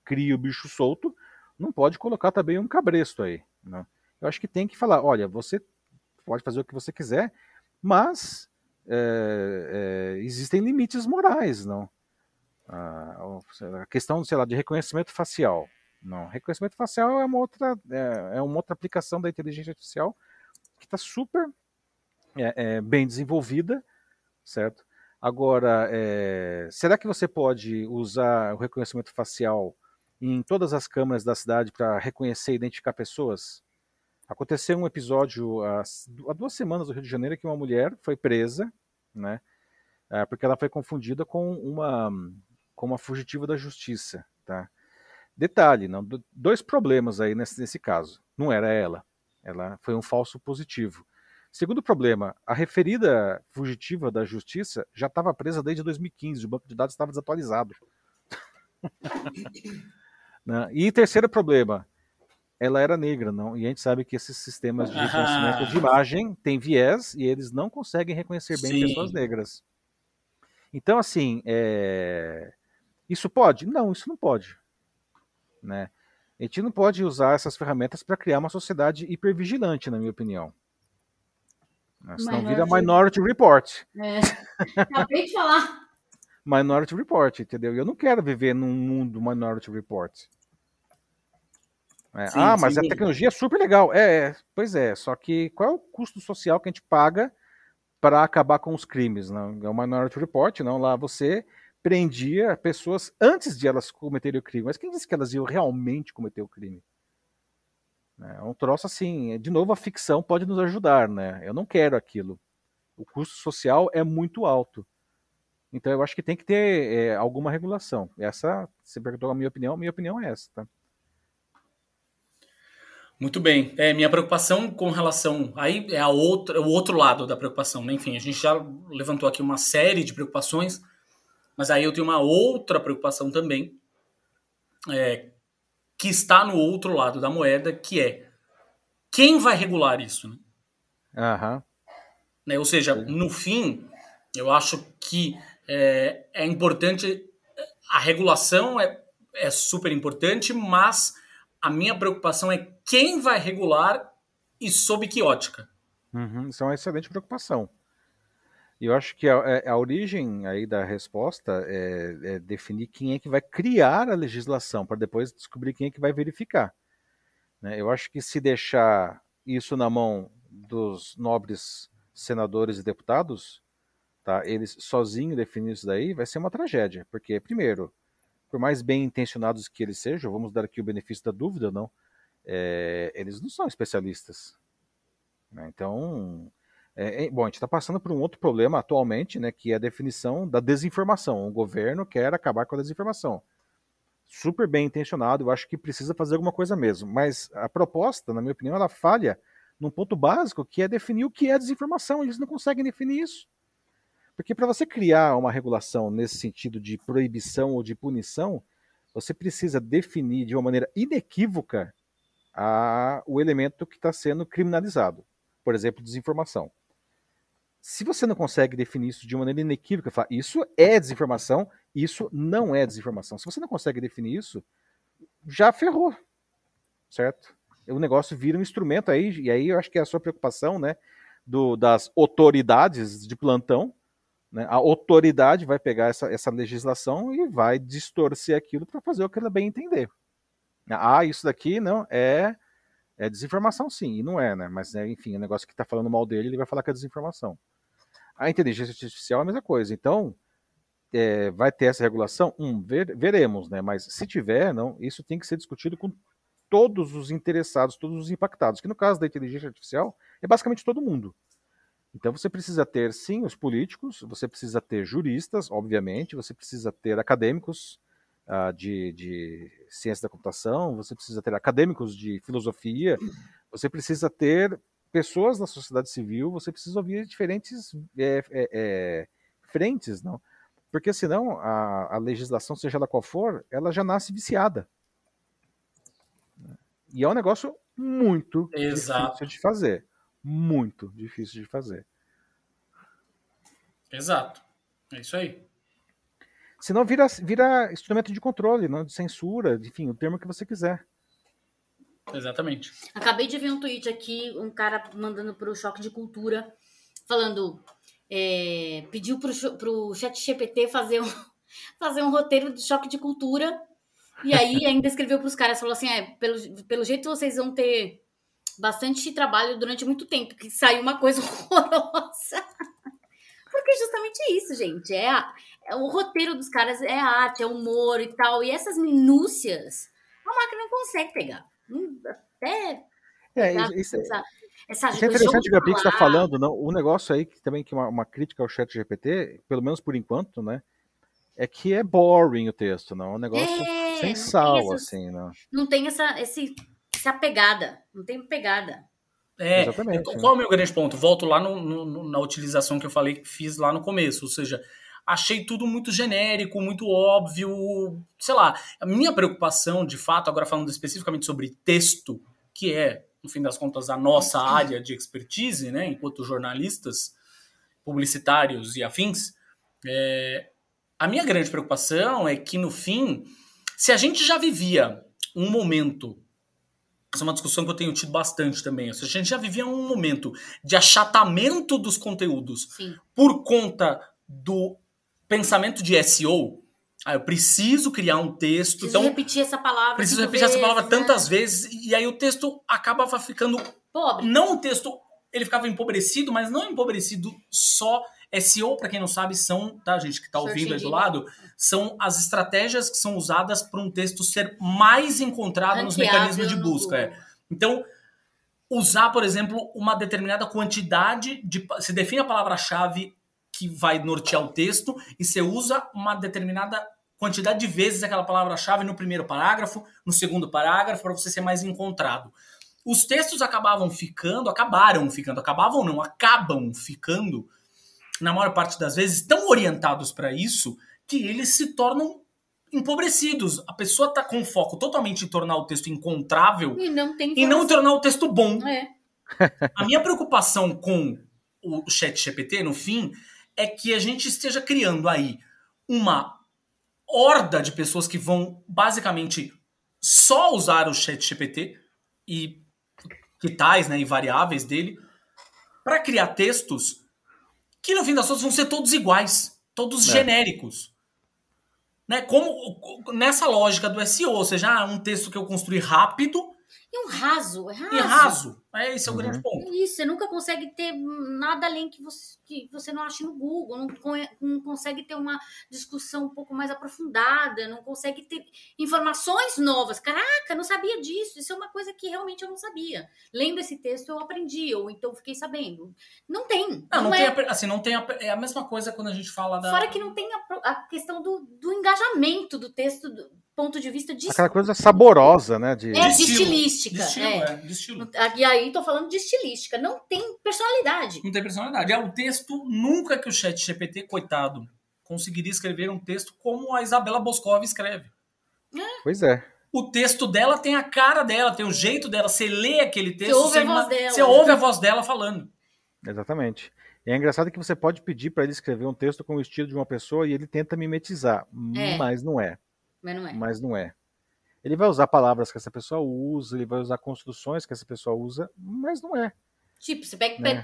Speaker 3: cria o bicho solto, não pode colocar também um cabresto aí. Né? Eu acho que tem que falar, olha, você pode fazer o que você quiser, mas é, é, existem limites morais, não? A, questão, sei lá, de reconhecimento facial. Não, reconhecimento facial é uma outra, é, é uma outra aplicação da inteligência artificial que está super é, é, bem desenvolvida, certo? Agora, é, será que você pode usar o reconhecimento facial em todas as câmeras da cidade para reconhecer e identificar pessoas? Aconteceu um episódio há, duas semanas no Rio de Janeiro que uma mulher foi presa, né? É, porque ela foi confundida com uma, com uma fugitiva da justiça, tá? Detalhe, não, dois problemas aí nesse, nesse caso. Não era ela, ela foi um falso positivo. Segundo problema, a referida fugitiva da justiça já estava presa desde 2015, o banco de dados estava desatualizado. né? E terceiro problema, ela era negra, não? E a gente sabe que esses sistemas de reconhecimento ah. de imagem têm viés e eles não conseguem reconhecer bem Sim. pessoas negras. Então, assim, é... isso pode? Não, isso não pode. Né? A gente não pode usar essas ferramentas para criar uma sociedade hipervigilante, na minha opinião. Né? Senão Minority... vira Minority Report.
Speaker 2: É. Acabei de falar.
Speaker 3: Minority Report, entendeu? Eu não quero viver num mundo Minority Report. É, sim, ah, mas sim. a tecnologia é super legal. É, é, pois é, só que qual é o custo social que a gente paga para acabar com os crimes? Não? É o Minority Report, não? Lá você prendia pessoas antes de elas cometerem o crime. Mas quem disse que elas iam realmente cometer o crime? É um troço assim, de novo a ficção pode nos ajudar, né? Eu não quero aquilo. O custo social é muito alto. Então eu acho que tem que ter é, alguma regulação. Essa, você perguntou a minha opinião, a minha opinião é essa, tá?
Speaker 1: Muito bem. É, minha preocupação com relação. Aí é a outra, o outro lado da preocupação, né? Enfim, a gente já levantou aqui uma série de preocupações, mas aí eu tenho uma outra preocupação também, é, que está no outro lado da moeda, que é quem vai regular isso? Né?
Speaker 3: Uhum.
Speaker 1: Né? Ou seja, no fim, eu acho que é, é importante, a regulação é, é super importante, mas a minha preocupação é quem vai regular e sob que ótica.
Speaker 3: Uhum, isso é uma excelente preocupação. E eu acho que a, é, a, origem aí da resposta é, é, definir quem é que vai criar a legislação, para depois descobrir quem é que vai verificar. Né? Eu acho que se deixar isso na mão dos nobres senadores e deputados, tá, eles sozinhos definir isso daí, vai ser uma tragédia. Porque, primeiro, por mais bem intencionados que eles sejam, vamos dar aqui o benefício da dúvida, não, é, eles não são especialistas. Né? Então, é, é, bom, a gente está passando por um outro problema atualmente, né, que é a definição da desinformação. O governo quer acabar com a desinformação. Super bem intencionado, eu acho que precisa fazer alguma coisa mesmo. Mas a proposta, na minha opinião, ela falha num ponto básico, que é definir o que é desinformação. Eles não conseguem definir isso. Porque para você criar uma regulação nesse sentido de proibição ou de punição, você precisa definir de uma maneira inequívoca a, o elemento que está sendo criminalizado. Por exemplo, desinformação se você não consegue definir isso de maneira inequívoca, falar isso é desinformação, isso não é desinformação. Se você não consegue definir isso, já ferrou, certo? O negócio vira um instrumento aí, e aí eu acho que é a sua preocupação, né, do, das autoridades de plantão, né, a autoridade vai pegar essa, essa legislação e vai distorcer aquilo para fazer o que ela bem entender. Ah, isso daqui não é é desinformação sim, e não é, né? Mas é, enfim, o negócio que está falando mal dele, ele vai falar que é desinformação. A inteligência artificial é a mesma coisa. Então, é, vai ter essa regulação? Um, ver, veremos, né? Mas se tiver, não, isso tem que ser discutido com todos os interessados, todos os impactados. Que no caso da inteligência artificial, é basicamente todo mundo. Então você precisa ter, sim, os políticos, você precisa ter juristas, obviamente, você precisa ter acadêmicos uh, de, de ciência da computação, você precisa ter acadêmicos de filosofia, você precisa ter pessoas da sociedade civil, você precisa ouvir diferentes é, é, é, frentes, não? Porque senão a, a legislação, seja ela qual for, ela já nasce viciada. E é um negócio muito Exato. difícil de fazer. Muito difícil de fazer.
Speaker 1: Exato. É isso aí.
Speaker 3: Senão vira, vira instrumento de controle, não de censura, enfim, o termo que você quiser.
Speaker 1: Exatamente.
Speaker 2: Acabei de ver um tweet aqui, um cara mandando para o Choque de Cultura, falando, é, pediu para o chat GPT fazer um, fazer um roteiro de Choque de Cultura, e aí ainda escreveu para os caras, falou assim, é, pelo, pelo jeito vocês vão ter bastante trabalho durante muito tempo, que saiu uma coisa horrorosa. Porque é justamente isso, gente. É, a, é, o roteiro dos caras é arte, é humor e tal. E essas minúcias, a máquina não consegue pegar. Até.
Speaker 3: É, isso, essa, essa, isso é interessante o que está falando. Não? O negócio aí, que também que uma, uma crítica ao chat GPT, pelo menos por enquanto, né? É que é boring o texto, não? É um negócio é, sem sal, assim, não.
Speaker 2: Não tem essa, esse, essa pegada. Não tem pegada.
Speaker 1: É, Exatamente, qual é o meu grande ponto? Volto lá no, no, na utilização que eu falei que fiz lá no começo, ou seja, achei tudo muito genérico, muito óbvio, sei lá. A minha preocupação, de fato, agora falando especificamente sobre texto, que é, no fim das contas, a nossa área de expertise, né, enquanto jornalistas, publicitários e afins, é, a minha grande preocupação é que, no fim, se a gente já vivia um momento essa é uma discussão que eu tenho tido bastante também. Seja, a gente já vivia um momento de achatamento dos conteúdos
Speaker 2: Sim.
Speaker 1: por conta do pensamento de SEO. Ah, eu preciso criar um texto.
Speaker 2: Preciso
Speaker 1: então,
Speaker 2: repetir essa palavra.
Speaker 1: Preciso repetir vezes, essa palavra né? tantas vezes. E aí o texto acabava ficando.
Speaker 2: Pobre.
Speaker 1: Não o texto. Ele ficava empobrecido, mas não empobrecido só SEO, para quem não sabe, são, tá, gente, que está ouvindo aí do lado, são as estratégias que são usadas para um texto ser mais encontrado nos mecanismos de busca. É. Então, usar, por exemplo, uma determinada quantidade de. Se define a palavra-chave que vai nortear o texto e você usa uma determinada quantidade de vezes aquela palavra-chave no primeiro parágrafo, no segundo parágrafo, para você ser mais encontrado. Os textos acabavam ficando, acabaram ficando, acabavam não, acabam ficando na maior parte das vezes, tão orientados para isso que eles se tornam empobrecidos. A pessoa está com foco totalmente em tornar o texto encontrável
Speaker 2: e não, tem
Speaker 1: e não tornar o texto bom.
Speaker 2: É.
Speaker 1: A minha preocupação com o chat GPT, no fim, é que a gente esteja criando aí uma horda de pessoas que vão basicamente só usar o chat GPT e que tais né, e variáveis dele para criar textos que no fim das contas vão ser todos iguais, todos é. genéricos. Né? Como nessa lógica do SEO, ou seja, ah, um texto que eu construí rápido
Speaker 2: e um raso, é raso.
Speaker 1: E raso. É, esse é o uhum. grande ponto.
Speaker 2: É isso, você nunca consegue ter nada além que você, que você não ache no Google, não, não consegue ter uma discussão um pouco mais aprofundada, não consegue ter informações novas. Caraca, não sabia disso. Isso é uma coisa que realmente eu não sabia. Lendo esse texto eu aprendi, ou então fiquei sabendo. Não tem.
Speaker 1: Não, não, não é... tem a, assim, não tem a, é a mesma coisa quando a gente fala da.
Speaker 2: Fora que não tem a, a questão do, do engajamento do texto. Do, ponto de vista de.
Speaker 3: Aquela coisa saborosa, né?
Speaker 2: De, é, de, estilística. De estilo, é.
Speaker 1: é. de estilo.
Speaker 2: E aí tô falando de estilística. Não tem personalidade.
Speaker 1: Não tem personalidade. É o texto, nunca que o chat GPT, coitado, conseguiria escrever um texto como a Isabela Boscov escreve.
Speaker 3: É. Pois é.
Speaker 1: O texto dela tem a cara dela, tem o jeito dela. Você lê aquele texto,
Speaker 2: você ouve, você a, voz dela.
Speaker 1: Você ouve a voz dela falando.
Speaker 3: Exatamente. E é engraçado que você pode pedir para ele escrever um texto com o estilo de uma pessoa e ele tenta mimetizar, é. mas não é.
Speaker 2: Mas não é.
Speaker 3: Mas não é. Ele vai usar palavras que essa pessoa usa, ele vai usar construções que essa pessoa usa, mas não é.
Speaker 2: Tipo, você pede, né?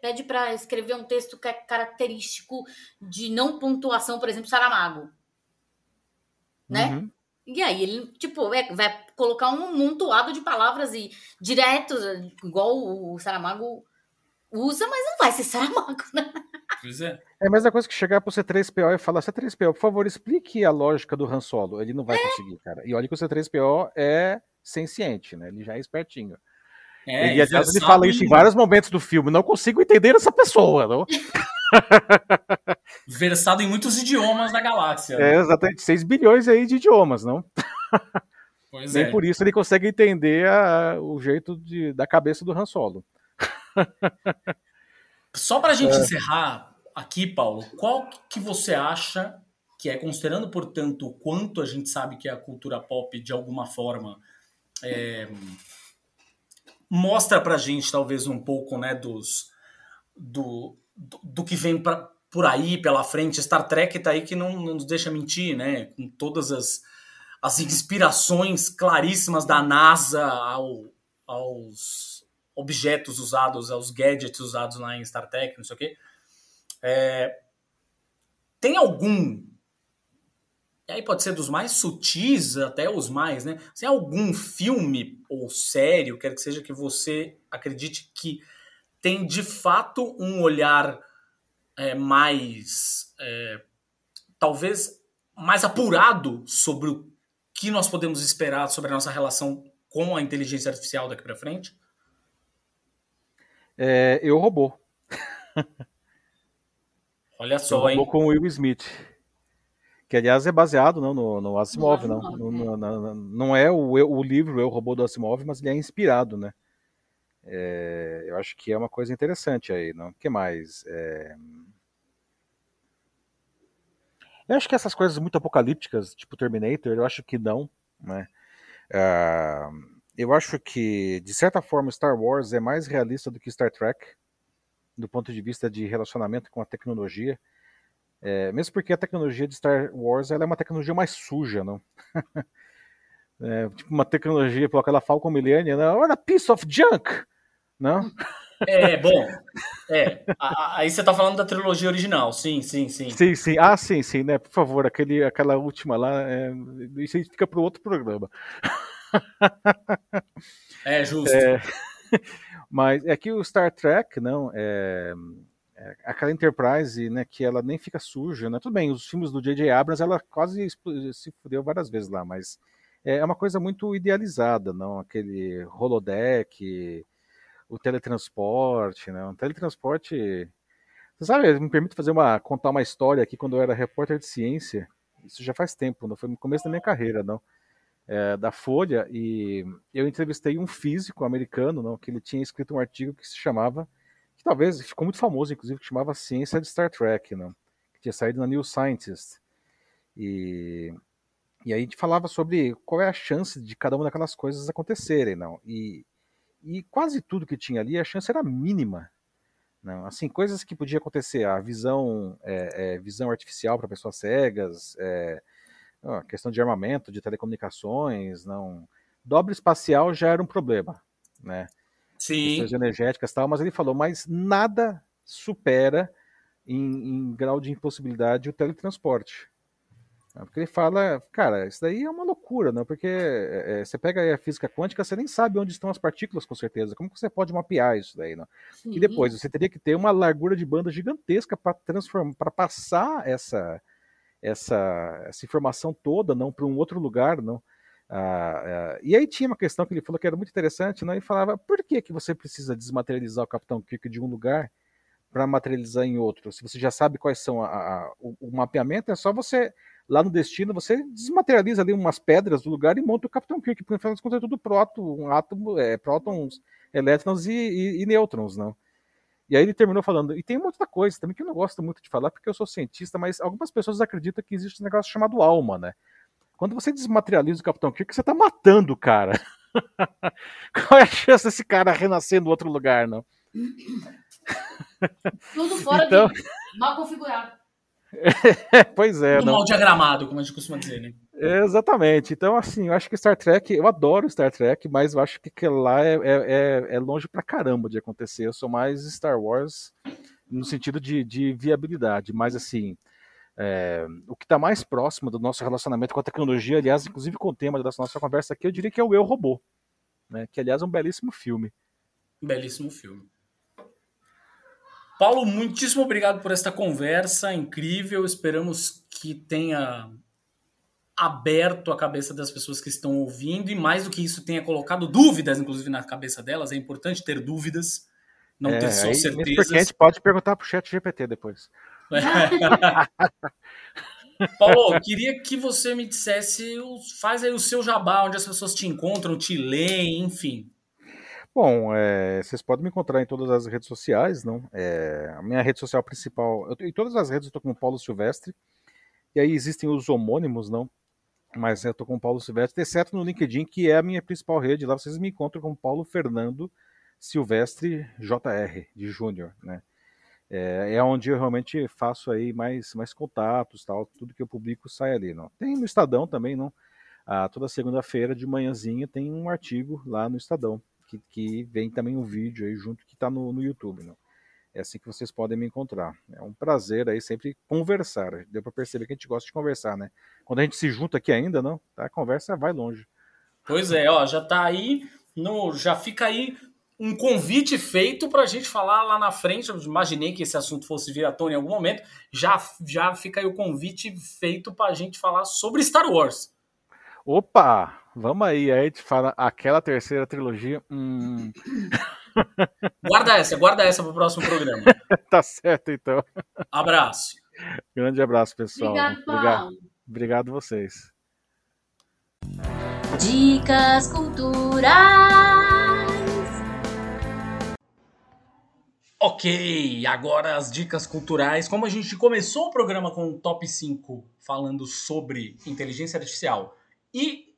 Speaker 2: pede para escrever um texto que é característico de não pontuação, por exemplo, Saramago. Né? Uhum. E aí ele, tipo, é, vai colocar um montoado de palavras e diretos, igual o Saramago usa, mas não vai ser Saramago, né?
Speaker 1: Pois é.
Speaker 3: É a mesma coisa que chegar pro C3PO e falar, C3PO, por favor, explique a lógica do Han Solo. Ele não vai é. conseguir, cara. E olha que o C3PO é senciente, né? Ele já é espertinho. É, ele, aliás, ele fala isso em vários momentos do filme. Não consigo entender essa pessoa. Não?
Speaker 1: Versado em muitos idiomas da galáxia.
Speaker 3: É, exatamente. 6 bilhões aí de idiomas, não? Pois Nem é. por isso ele consegue entender a, o jeito de, da cabeça do Han Solo.
Speaker 1: Só pra gente é. encerrar aqui, Paulo, qual que você acha que é, considerando, portanto, o quanto a gente sabe que a cultura pop, de alguma forma, é, mostra pra gente, talvez, um pouco, né, dos, do, do, que vem pra, por aí, pela frente. Star Trek tá aí que não, não nos deixa mentir, né, com todas as, as inspirações claríssimas da NASA ao, aos objetos usados, aos gadgets usados lá em Star Trek, não sei o quê. É, tem algum e aí pode ser dos mais sutis até os mais, né? Se algum filme ou série, quer que seja, que você acredite que tem de fato um olhar é, mais, é, talvez, mais apurado sobre o que nós podemos esperar sobre a nossa relação com a inteligência artificial daqui para frente?
Speaker 3: É, eu robô.
Speaker 1: Olha só, eu
Speaker 3: hein? com o Will Smith. Que, aliás, é baseado não, no, no Asimov, não. Não, não, não, não é o, o livro Eu, Robô do Asimov, mas ele é inspirado, né? É, eu acho que é uma coisa interessante aí, não? O que mais? É... Eu acho que essas coisas muito apocalípticas, tipo Terminator, eu acho que não, né? Uh, eu acho que, de certa forma, Star Wars é mais realista do que Star Trek, do ponto de vista de relacionamento com a tecnologia. É, mesmo porque a tecnologia de Star Wars ela é uma tecnologia mais suja, não? é, tipo uma tecnologia, pelo aquela Falcon Millennium, né? Olha, piece of junk, não?
Speaker 1: É, bom. É, aí você tá falando da trilogia original, sim, sim, sim.
Speaker 3: Sim, sim. Ah, sim, sim, né? Por favor, aquele, aquela última lá, é, isso aí fica para outro programa.
Speaker 1: É, justo.
Speaker 3: É, mas é que o Star Trek, não, é, é, aquela Enterprise, né, que ela nem fica suja, né? Tudo bem, os filmes do J.J. Abrams, ela quase se fudeu várias vezes lá, mas é uma coisa muito idealizada, não? Aquele holodeck, o teletransporte, né? O teletransporte... Você sabe, me permite fazer uma, contar uma história aqui quando eu era repórter de ciência, isso já faz tempo, não foi no começo da minha carreira, não? É, da Folha, e eu entrevistei um físico americano, não? Que ele tinha escrito um artigo que se chamava que talvez ficou muito famoso, inclusive, que chamava Ciência de Star Trek, né? que tinha saído na New Scientist. E, e aí a gente falava sobre qual é a chance de cada uma daquelas coisas acontecerem. Não? E, e quase tudo que tinha ali, a chance era mínima. Não, assim, coisas que podia acontecer, a visão, é, é, visão artificial para pessoas cegas, é, a questão de armamento, de telecomunicações, não, dobra espacial já era um problema, né?
Speaker 1: Sim.
Speaker 3: questões energéticas e tal, mas ele falou, mas nada supera em, em grau de impossibilidade o teletransporte. É, porque ele fala, cara, isso daí é uma loucura, né? Porque é, é você pega a física quântica, você nem sabe onde estão as partículas, com certeza. Como que você pode mapear isso daí, né? E depois, você teria que ter uma largura de banda gigantesca para transformar, para passar essa, essa, essa informação toda, não para um outro lugar, não. Ah, ah, e aí tinha uma questão que ele falou que era muito interessante, né? E falava, por que, que você precisa desmaterializar o Capitão Kirk de um lugar para materializar em outro? Se você já sabe quais são a, a, o, o, mapeamento, é só você, lá no destino, você desmaterializa ali umas pedras do lugar e monta o Capitão Kirk, porque afinal de contas é tudo próton, um átomo, é, prótons, elétrons e, e, e nêutrons, não? E aí ele terminou falando, e tem uma outra coisa também que eu não gosto muito de falar, porque eu sou cientista, mas algumas pessoas acreditam que existe um negócio chamado alma, né? Quando você desmaterializa o Capitão Kirk, você tá matando o cara. Qual é a chance desse cara renascer no outro lugar, não?
Speaker 2: Tudo fora então... de mal configurado.
Speaker 3: pois é.
Speaker 1: Tudo mal diagramado, como a gente costuma dizer, né?
Speaker 3: exatamente. Então, assim, eu acho que Star Trek, eu adoro Star Trek, mas eu acho que lá é, é, é, é longe pra caramba de acontecer. Eu sou mais Star Wars no sentido de, de viabilidade, mas assim, é, o que está mais próximo do nosso relacionamento com a tecnologia, aliás, inclusive com o tema dessa nossa conversa aqui, eu diria que é o Eu Robô, né? que aliás é um belíssimo filme.
Speaker 1: Belíssimo filme. Paulo, muitíssimo obrigado por esta conversa incrível. Esperamos que tenha aberto a cabeça das pessoas que estão ouvindo e mais do que isso tenha colocado dúvidas, inclusive na cabeça delas. É importante ter dúvidas, não
Speaker 3: É,
Speaker 1: ter só
Speaker 3: aí,
Speaker 1: certezas.
Speaker 3: porque a gente pode perguntar pro chat GPT depois.
Speaker 1: Paulo, queria que você me dissesse, faz aí o seu jabá, onde as pessoas te encontram, te leem, enfim.
Speaker 3: Bom, é, vocês podem me encontrar em todas as redes sociais, não? É, a minha rede social principal, eu, em todas as redes eu tô com o Paulo Silvestre, e aí existem os homônimos, não? Mas eu tô com o Paulo Silvestre, exceto no LinkedIn, que é a minha principal rede, lá vocês me encontram com Paulo Fernando Silvestre JR, de Júnior, né? É, é onde eu realmente faço aí mais, mais contatos, tal, tudo que eu publico sai ali, não? Tem no Estadão também, não? Ah, toda segunda-feira de manhãzinha tem um artigo lá no Estadão, que, que vem também um vídeo aí junto que está no, no YouTube, não? É assim que vocês podem me encontrar. É um prazer aí sempre conversar. Deu para perceber que a gente gosta de conversar, né? Quando a gente se junta aqui ainda, não? Tá? A conversa vai longe.
Speaker 1: Pois é, ó, já tá aí, no, já fica aí um convite feito pra gente falar lá na frente. Eu imaginei que esse assunto fosse vir à tona em algum momento. Já, já fica aí o convite feito pra gente falar sobre Star Wars.
Speaker 3: Opa! Vamos aí, aí a gente fala aquela terceira trilogia. Hum,
Speaker 1: Guarda essa, guarda essa pro próximo programa.
Speaker 3: tá certo então.
Speaker 1: Abraço.
Speaker 3: Grande abraço, pessoal.
Speaker 2: Obrigado,
Speaker 3: Obrigado, obrigado vocês.
Speaker 2: Dicas culturais.
Speaker 1: Ok, agora as dicas culturais. Como a gente começou o programa com o top 5 falando sobre inteligência artificial e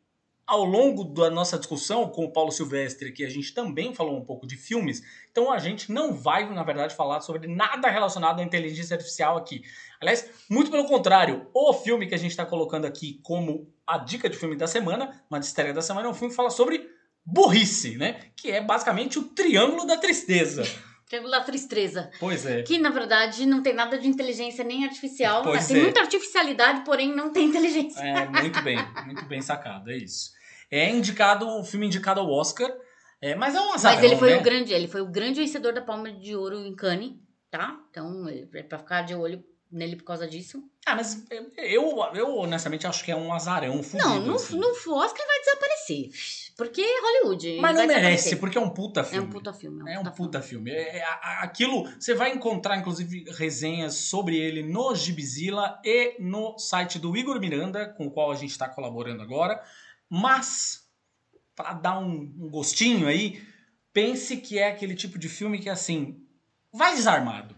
Speaker 1: ao longo da nossa discussão com o Paulo Silvestre, que a gente também falou um pouco de filmes, então a gente não vai, na verdade, falar sobre nada relacionado à inteligência artificial aqui. Aliás, muito pelo contrário, o filme que a gente está colocando aqui como a dica de filme da semana, uma estreia da semana, é um filme que fala sobre burrice, né? Que é basicamente o triângulo da tristeza.
Speaker 2: Triângulo da Tristeza.
Speaker 1: Pois é.
Speaker 2: Que, na verdade, não tem nada de inteligência nem artificial.
Speaker 1: Pois
Speaker 2: né? Tem
Speaker 1: é.
Speaker 2: muita artificialidade, porém não tem inteligência.
Speaker 1: É, muito bem, muito bem sacado, é isso. É indicado, o filme indicado ao Oscar, é, mas é um azarão,
Speaker 2: Mas ele foi
Speaker 1: né?
Speaker 2: o grande, ele foi o grande vencedor da Palma de Ouro em Cannes, tá? Então, é pra ficar de olho nele por causa disso.
Speaker 1: Ah, mas eu, eu honestamente acho que é um azarão fudido,
Speaker 2: não, no,
Speaker 1: assim.
Speaker 2: no Oscar vai desaparecer. Porque é Hollywood.
Speaker 1: Mas não merece, porque é um puta
Speaker 2: É
Speaker 1: filme.
Speaker 2: um puta filme.
Speaker 1: É um puta filme. É, é, a- aquilo, você vai encontrar, inclusive, resenhas sobre ele no Gibizilla e no site do Igor Miranda, com o qual a gente está colaborando agora. Mas, para dar um, um gostinho aí, pense que é aquele tipo de filme que, assim, vai desarmado.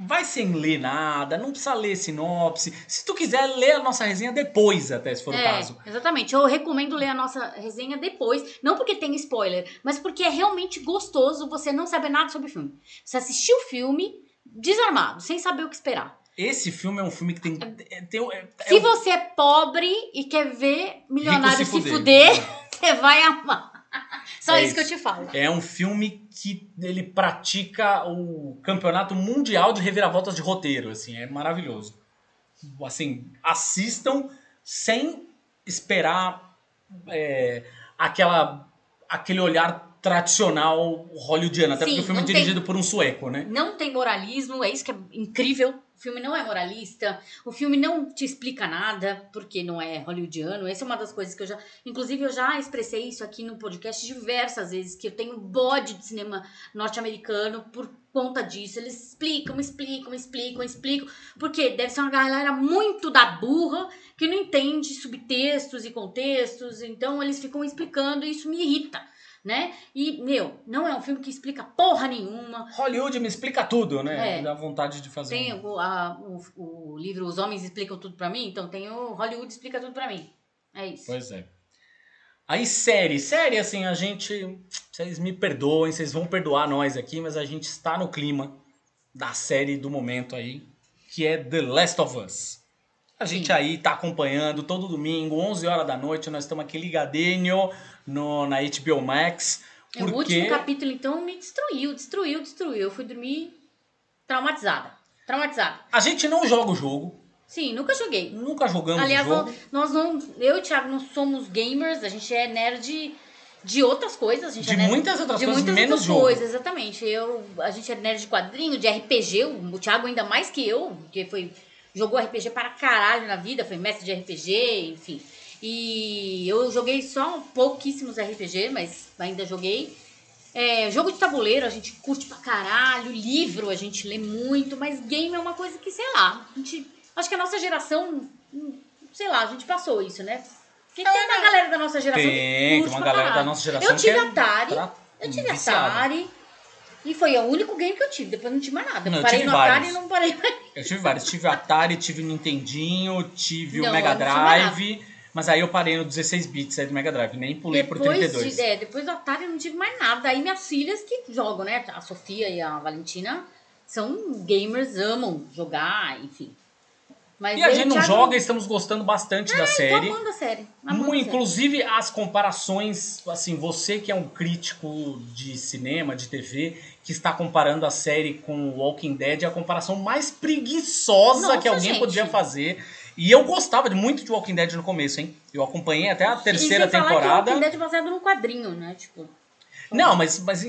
Speaker 1: Vai sem ler nada, não precisa ler sinopse. Se tu quiser, ler a nossa resenha depois, até, se for o
Speaker 2: É,
Speaker 1: caso.
Speaker 2: exatamente. Eu recomendo ler a nossa resenha depois. Não porque tem spoiler, mas porque é realmente gostoso você não saber nada sobre o filme. Você assistiu o filme desarmado, sem saber o que esperar.
Speaker 1: Esse filme é um filme que tem... é- tem é- é
Speaker 2: Se você é pobre e quer ver milionário
Speaker 1: se
Speaker 2: se
Speaker 1: fuder.
Speaker 2: fuder, você vai amar. Só
Speaker 1: É
Speaker 2: isso que eu
Speaker 1: isso.
Speaker 2: te falo.
Speaker 1: É um filme que ele pratica o campeonato mundial de reviravoltas de roteiro, assim, é maravilhoso. Assim, assistam sem esperar é, aquela, aquele olhar tradicional hollywoodiano, até
Speaker 2: Sim,
Speaker 1: porque o filme é
Speaker 2: não tem-
Speaker 1: dirigido por um sueco, né?
Speaker 2: Não tem moralismo, é isso que é incrível. O filme não é moralista, o filme não te explica nada, porque não é hollywoodiano. Essa é uma das coisas que eu já. Inclusive, eu já expressei isso aqui no podcast diversas vezes, que eu tenho bode de cinema norte-americano por conta disso. Eles explicam, explicam, explicam, explicam. Porque deve ser uma galera muito da burra que não entende subtextos e contextos. Então, eles ficam explicando e isso me irrita. Né? E, meu, não é um filme que explica porra nenhuma.
Speaker 1: Hollywood me explica tudo, né?
Speaker 2: É.
Speaker 1: Dá vontade de fazer.
Speaker 2: Tem
Speaker 1: um-
Speaker 2: o, a- o, o livro Os Homens Explicam Tudo Pra Mim, então tem o Hollywood Explica Tudo Pra Mim. É isso.
Speaker 1: Pois é. Aí, série. Série, assim, a gente. Vocês me perdoem, vocês vão perdoar nós aqui, mas a gente está no clima da série do momento aí, que é The Last of Us. A gente
Speaker 2: Sim.
Speaker 1: aí tá acompanhando todo domingo, 11 horas da noite, nós estamos aqui ligadinho no, na HBO Max.
Speaker 2: É, O
Speaker 1: Porque
Speaker 2: último capítulo, então, me destruiu, destruiu, destruiu. Eu fui dormir traumatizada. Traumatizada.
Speaker 1: a gente não joga o jogo,
Speaker 2: Sim, nunca joguei.
Speaker 1: nunca jogamos
Speaker 2: Aliás,
Speaker 1: o jogo.
Speaker 2: nós, nós não. Eu e o Thiago não somos gamers, a gente é nerd de outras coisas.
Speaker 1: De
Speaker 2: é nerd
Speaker 1: muitas outras
Speaker 2: de
Speaker 1: coisas,
Speaker 2: muitas
Speaker 1: menos
Speaker 2: outras
Speaker 1: jogo.
Speaker 2: coisas, exatamente. Eu, a gente é nerd de quadrinho, de RPG, o, o Thiago ainda mais que eu, porque foi jogou RPG para caralho na vida, foi mestre de RPG, enfim. E eu joguei só pouquíssimos RPG, mas ainda joguei. É, jogo de tabuleiro a gente curte pra caralho, livro a gente lê muito, mas game é uma coisa que, sei lá, a gente, acho que a nossa geração, sei lá, a gente passou isso, né? Porque tem uma galera da nossa geração
Speaker 1: Tem,
Speaker 2: que
Speaker 1: tem
Speaker 2: curte
Speaker 1: uma
Speaker 2: pra
Speaker 1: galera da
Speaker 2: caralho.
Speaker 1: nossa geração
Speaker 2: Eu tive
Speaker 1: que é
Speaker 2: Atari, eu tive
Speaker 1: viciada.
Speaker 2: Atari. E foi o único game que eu tive, depois não tive mais nada.
Speaker 1: Não, eu
Speaker 2: parei
Speaker 1: tive
Speaker 2: no Atari
Speaker 1: vários.
Speaker 2: e não parei mais.
Speaker 1: Eu tive vários. Tive o Atari, tive o Nintendinho, tive
Speaker 2: Não,
Speaker 1: o Mega
Speaker 2: eu não tive mais
Speaker 1: Drive. Mas aí eu parei no 16 bits aí do Mega Drive. Nem pulei por
Speaker 2: Depois,
Speaker 1: 32.
Speaker 2: de, é, depois do Atari eu não tive mais nada. Aí minhas filhas que jogam, né? A Sofia e a Valentina são gamers, amam jogar, enfim. Mas
Speaker 1: E a gente não joga e estamos gostando bastante da
Speaker 2: Tô
Speaker 1: série.
Speaker 2: amando a série. amando a série.
Speaker 1: Inclusive as comparações, assim, você que é um crítico de cinema, de TV, que está comparando a série com Walking Dead, é a comparação mais preguiçosa
Speaker 2: Nossa,
Speaker 1: que alguém
Speaker 2: gente.
Speaker 1: podia fazer. E eu gostava de muito de Walking Dead no começo, hein? Eu acompanhei até a terceira
Speaker 2: e sem falar
Speaker 1: temporada.
Speaker 2: Que o Walking Dead é baseado num quadrinho, né? Tipo,
Speaker 1: Não, mas, mas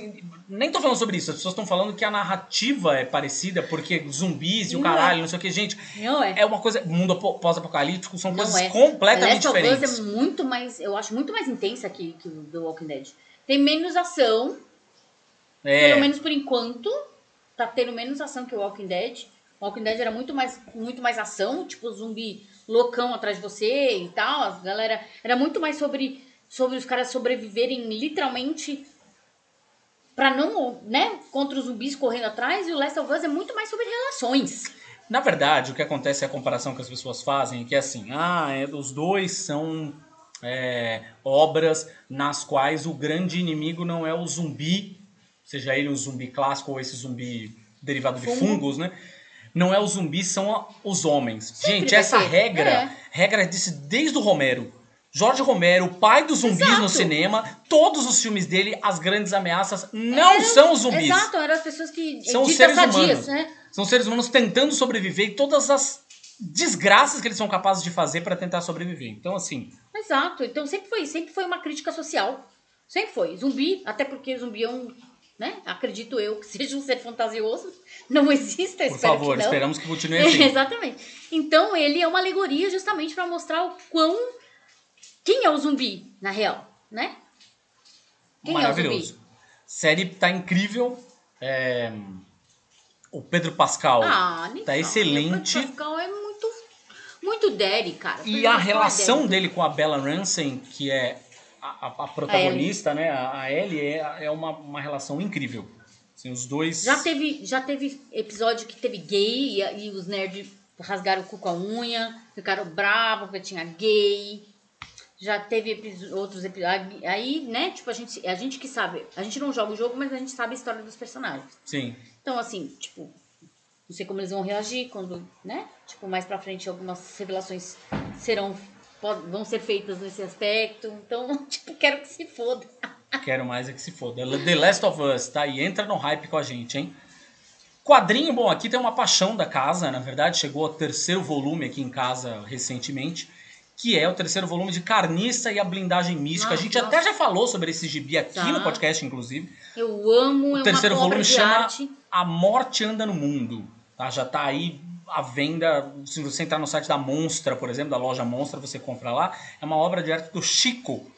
Speaker 1: nem tô falando sobre isso. As pessoas estão falando que a narrativa é parecida, porque zumbis e o
Speaker 2: Não é.
Speaker 1: caralho, não sei o que. Gente,
Speaker 2: não é.
Speaker 1: é uma coisa. Mundo apo- pós-apocalíptico são
Speaker 2: Não
Speaker 1: coisas
Speaker 2: é.
Speaker 1: completamente
Speaker 2: Last of Us
Speaker 1: diferentes.
Speaker 2: é muito mais, eu acho muito mais intensa que, que o The Walking Dead. Tem menos ação,
Speaker 1: É,
Speaker 2: pelo menos por enquanto, tá tendo menos ação que o Walking Dead. O Walking Dead era muito mais, muito mais ação, tipo zumbi loucão atrás de você e tal. A galera era muito mais sobre, sobre os caras sobreviverem literalmente pra não, né, contra os zumbis correndo atrás. E o Last of Us é muito mais sobre relações.
Speaker 1: Na verdade, o que acontece é a comparação que as pessoas fazem, que é assim, ah, é, os dois são é, obras nas quais o grande inimigo não é o zumbi, seja ele um zumbi clássico ou esse zumbi derivado de
Speaker 2: Fungo.
Speaker 1: fungos, né? Não é o zumbi, são a- os homens. Gente,
Speaker 2: vai
Speaker 1: essa
Speaker 2: ser.
Speaker 1: regra,
Speaker 2: É.
Speaker 1: regra disse desde o Romero. Jorge Romero, o pai dos zumbis
Speaker 2: Exato.
Speaker 1: no cinema, todos os filmes dele, as grandes ameaças não
Speaker 2: Era-
Speaker 1: são os zumbis.
Speaker 2: Exato, eram as pessoas que
Speaker 1: São os seres
Speaker 2: sadias,
Speaker 1: humanos.
Speaker 2: né?
Speaker 1: São seres humanos tentando sobreviver e todas as desgraças que eles são capazes de fazer para tentar sobreviver. Então, assim,
Speaker 2: Exato. Então sempre foi, sempre foi uma crítica social. Sempre foi. Zumbi, até porque zumbi é um, né? Acredito eu que seja um ser fantasioso. Não existe, eu
Speaker 1: por favor,
Speaker 2: que
Speaker 1: esperamos que continue assim.
Speaker 2: Exatamente. Então ele é uma alegoria justamente para mostrar o quão quem é o zumbi na real, né? Quem é
Speaker 1: Maravilhoso.
Speaker 2: zumbi?
Speaker 1: Série tá incrível. É, O Pedro Pascal
Speaker 2: Ah,
Speaker 1: tá excelente.
Speaker 2: O Pedro Pascal é muito muito daddy, cara.
Speaker 1: E a
Speaker 2: é
Speaker 1: relação
Speaker 2: daddy.
Speaker 1: dele com a Bella Ramsey, que é a, a- a protagonista, né? A, a Ellie, é, é uma, uma relação incrível. Assim, os dois.
Speaker 2: Já teve, já teve episódio que teve gay e, e os nerds rasgaram o cu com a unha, ficaram bravos porque tinha gay. Já teve episo- outros episódios. Aí, né, tipo, a gente, a gente que sabe. A gente não joga o jogo, mas a gente sabe a história dos personagens.
Speaker 1: Sim.
Speaker 2: Então, assim, tipo, não sei como eles vão reagir quando, né? Tipo, mais pra frente algumas revelações serão. vão ser feitas nesse aspecto. Então, tipo, quero que se foda.
Speaker 1: Quero mais é que se foda. The Last of Us, tá? E entra no hype com a gente, hein? Quadrinho, bom, aqui tem uma paixão da casa, na verdade, chegou ao terceiro volume aqui em casa recentemente, que é o terceiro volume de Carniça e a Blindagem Mística. a
Speaker 2: Nossa,
Speaker 1: gente
Speaker 2: nossa.
Speaker 1: até já falou sobre esse gibi aqui
Speaker 2: Tá.
Speaker 1: no podcast, inclusive.
Speaker 2: Eu amo, é
Speaker 1: O terceiro
Speaker 2: uma obra
Speaker 1: volume chama
Speaker 2: arte.
Speaker 1: A Morte Anda no Mundo. Tá? Já tá aí à venda. Se você entrar no site da Monstra, por exemplo, da loja Monstra, você compra lá. É uma obra de arte do Chico,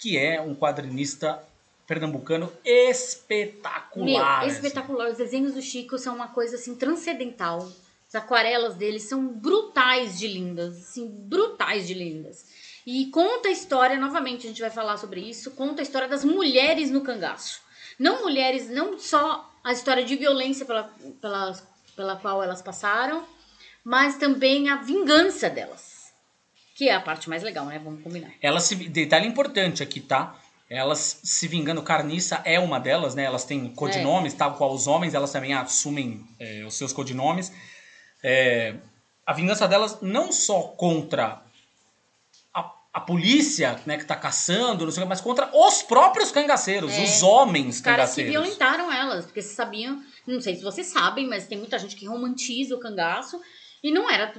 Speaker 1: que é um quadrinista pernambucano espetacular.
Speaker 2: Meu,
Speaker 1: assim.
Speaker 2: espetacular. Os desenhos do Chico são uma coisa assim transcendental. As aquarelas dele são brutais de lindas, assim, brutais de lindas. E conta a história, novamente a gente vai falar sobre isso, conta a história das mulheres no cangaço. Não mulheres, não só a história de violência pela, pela, pela qual elas passaram, mas também a vingança delas. Que é a parte mais legal, né? Vamos combinar.
Speaker 1: Elas se. Detalhe importante aqui, tá? Elas se vingando, Carniça é uma delas, né? Elas têm codinomes, tal qual os homens, elas também assumem é, os seus codinomes. É, a vingança delas não só contra a, a polícia, né, que tá caçando, não sei o que, mas contra os próprios cangaceiros,
Speaker 2: É,
Speaker 1: os homens
Speaker 2: Os caras que
Speaker 1: cangaceiros.
Speaker 2: violentaram elas, porque vocês sabiam, não sei se vocês sabem, mas tem muita gente que romantiza o cangaço e não era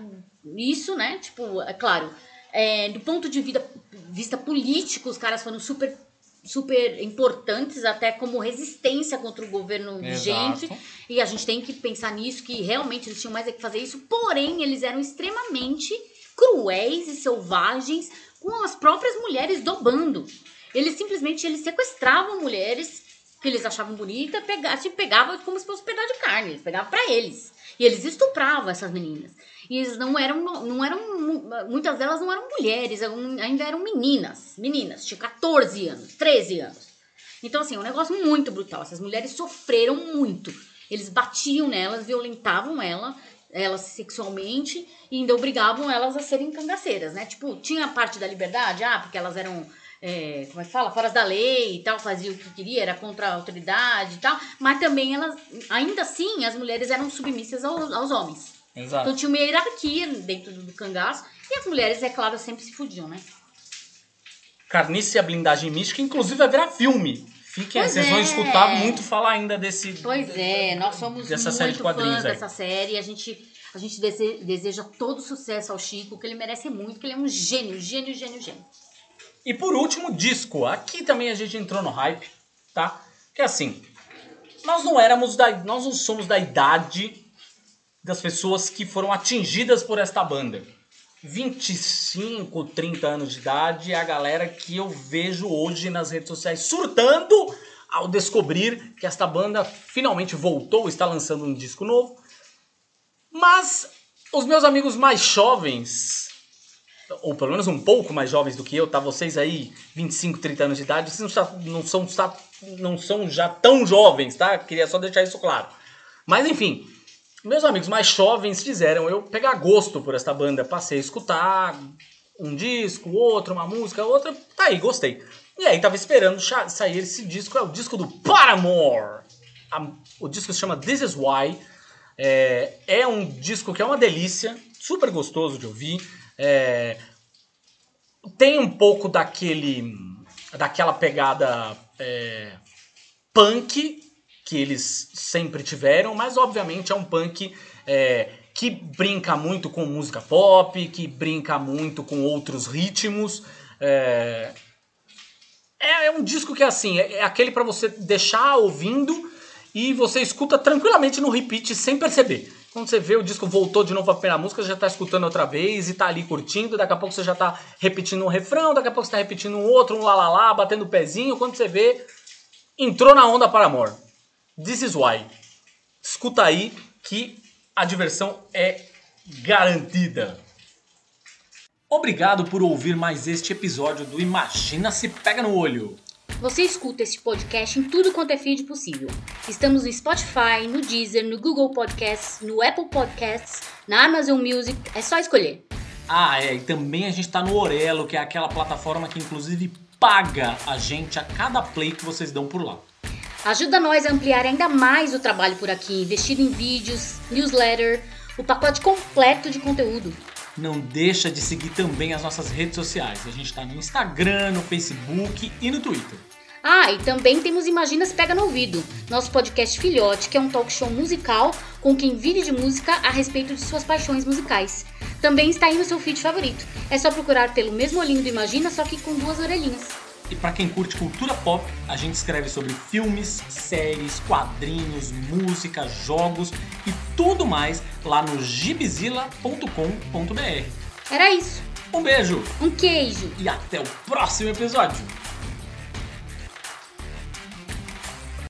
Speaker 2: isso, né? Tipo, é claro, é, do ponto de vida, vista político, os caras foram super super importantes até como resistência contra o governo vigente. E a gente tem que pensar nisso, que realmente eles tinham mais é que fazer isso. Porém, eles eram extremamente cruéis e selvagens com as próprias mulheres do bando. Eles simplesmente eles sequestravam mulheres que eles achavam bonita, pega, se pegavam como se fosse um pedaço de carne, eles pegavam pra eles. E eles estupravam essas meninas. E eles não eram, não eram, mu- muitas delas não eram mulheres, ainda eram meninas, meninas, tinham 14 anos, 13 anos. Então, assim, é um negócio muito brutal. Essas mulheres sofreram muito. Eles batiam nelas, violentavam ela, elas sexualmente e ainda obrigavam elas a serem cangaceiras, né? Tipo, tinha a parte da liberdade, ah, porque elas eram, é, como é que fala? Fora da lei e tal, faziam o que queria, era contra a autoridade e tal. Mas também elas, ainda assim, as mulheres eram submissas aos, aos homens.
Speaker 1: Exato.
Speaker 2: Então tinha uma hierarquia dentro do, cangaço e as mulheres, é claro, sempre se fudiam, né?
Speaker 1: Carniça e a Blindagem Mística, inclusive vai virar filme. Fiquem,
Speaker 2: Pois
Speaker 1: vocês vão
Speaker 2: é.
Speaker 1: escutar muito falar ainda desse.
Speaker 2: Pois é, nós somos
Speaker 1: Dessa
Speaker 2: muito
Speaker 1: série de quadrinhos
Speaker 2: fãs
Speaker 1: aí.
Speaker 2: dessa série. A gente, a gente dese- deseja todo sucesso ao Chico, que ele merece muito, que ele é um gênio, gênio, gênio, gênio.
Speaker 1: E por último, disco. Aqui também a gente entrou no hype, tá? Que assim, nós não éramos da, nós não somos da idade das pessoas que foram atingidas por esta banda. 25, 30 anos de idade é a galera que eu vejo hoje nas redes sociais surtando ao descobrir que esta banda finalmente voltou, está lançando um disco novo. Mas os meus amigos mais jovens, ou pelo menos um pouco mais jovens do que eu, tá? Vocês aí, 25, 30 anos de idade, vocês não, são, não são já tão jovens, tá? Queria só deixar isso claro. Mas enfim, meus amigos mais jovens fizeram eu pegar gosto por esta banda. Passei a escutar um disco, outro, uma música, outra. Tá aí, gostei. E aí tava esperando sair esse disco, é o disco do Paramore. A- o disco se chama This Is Why. É, é um disco que é uma delícia, super gostoso de ouvir. É, tem um pouco daquele daquela pegada é, punk que eles sempre tiveram, mas obviamente é um punk é, que brinca muito com música pop, que brinca muito com outros ritmos. É, é, é um disco que assim é, é aquele para você deixar ouvindo e você escuta tranquilamente no repeat sem perceber. Quando você vê o disco voltou de novo pra primeira música, você já tá escutando outra vez e tá ali curtindo, daqui a pouco você já tá repetindo um refrão, daqui a pouco você tá repetindo um outro, um lá lá, batendo o pezinho, quando você vê, entrou na onda para amor. This is why. Escuta aí que a diversão é garantida. Obrigado por ouvir mais este episódio do Imagina se pega no olho.
Speaker 2: Você escuta esse podcast em tudo quanto é feed possível. Estamos no Spotify, no Deezer, no Google Podcasts, no Apple Podcasts, na Amazon Music, é só escolher.
Speaker 1: Ah, é, e também a gente tá no Orelo, que é aquela plataforma que inclusive paga a gente a cada play que vocês dão por lá.
Speaker 2: Ajuda nós a ampliar ainda mais o trabalho por aqui, investindo em vídeos, newsletter, o pacote completo de conteúdo.
Speaker 1: Não deixa de seguir também as nossas redes sociais. A gente tá no Instagram, no Facebook e no Twitter.
Speaker 2: Ah, e também temos Imagina se Pega no Ouvido, nosso podcast filhote, que é um talk show musical com quem vive de música a respeito de suas paixões musicais. Também está aí no seu feed favorito. É só procurar pelo mesmo olhinho do Imagina, só que com duas orelhinhas.
Speaker 1: E pra quem curte cultura pop, a gente escreve sobre filmes, séries, quadrinhos, música, jogos e tudo mais lá no gibizilla.com.br.
Speaker 2: Era isso.
Speaker 1: Um beijo
Speaker 2: Um queijo.
Speaker 1: e até o próximo episódio!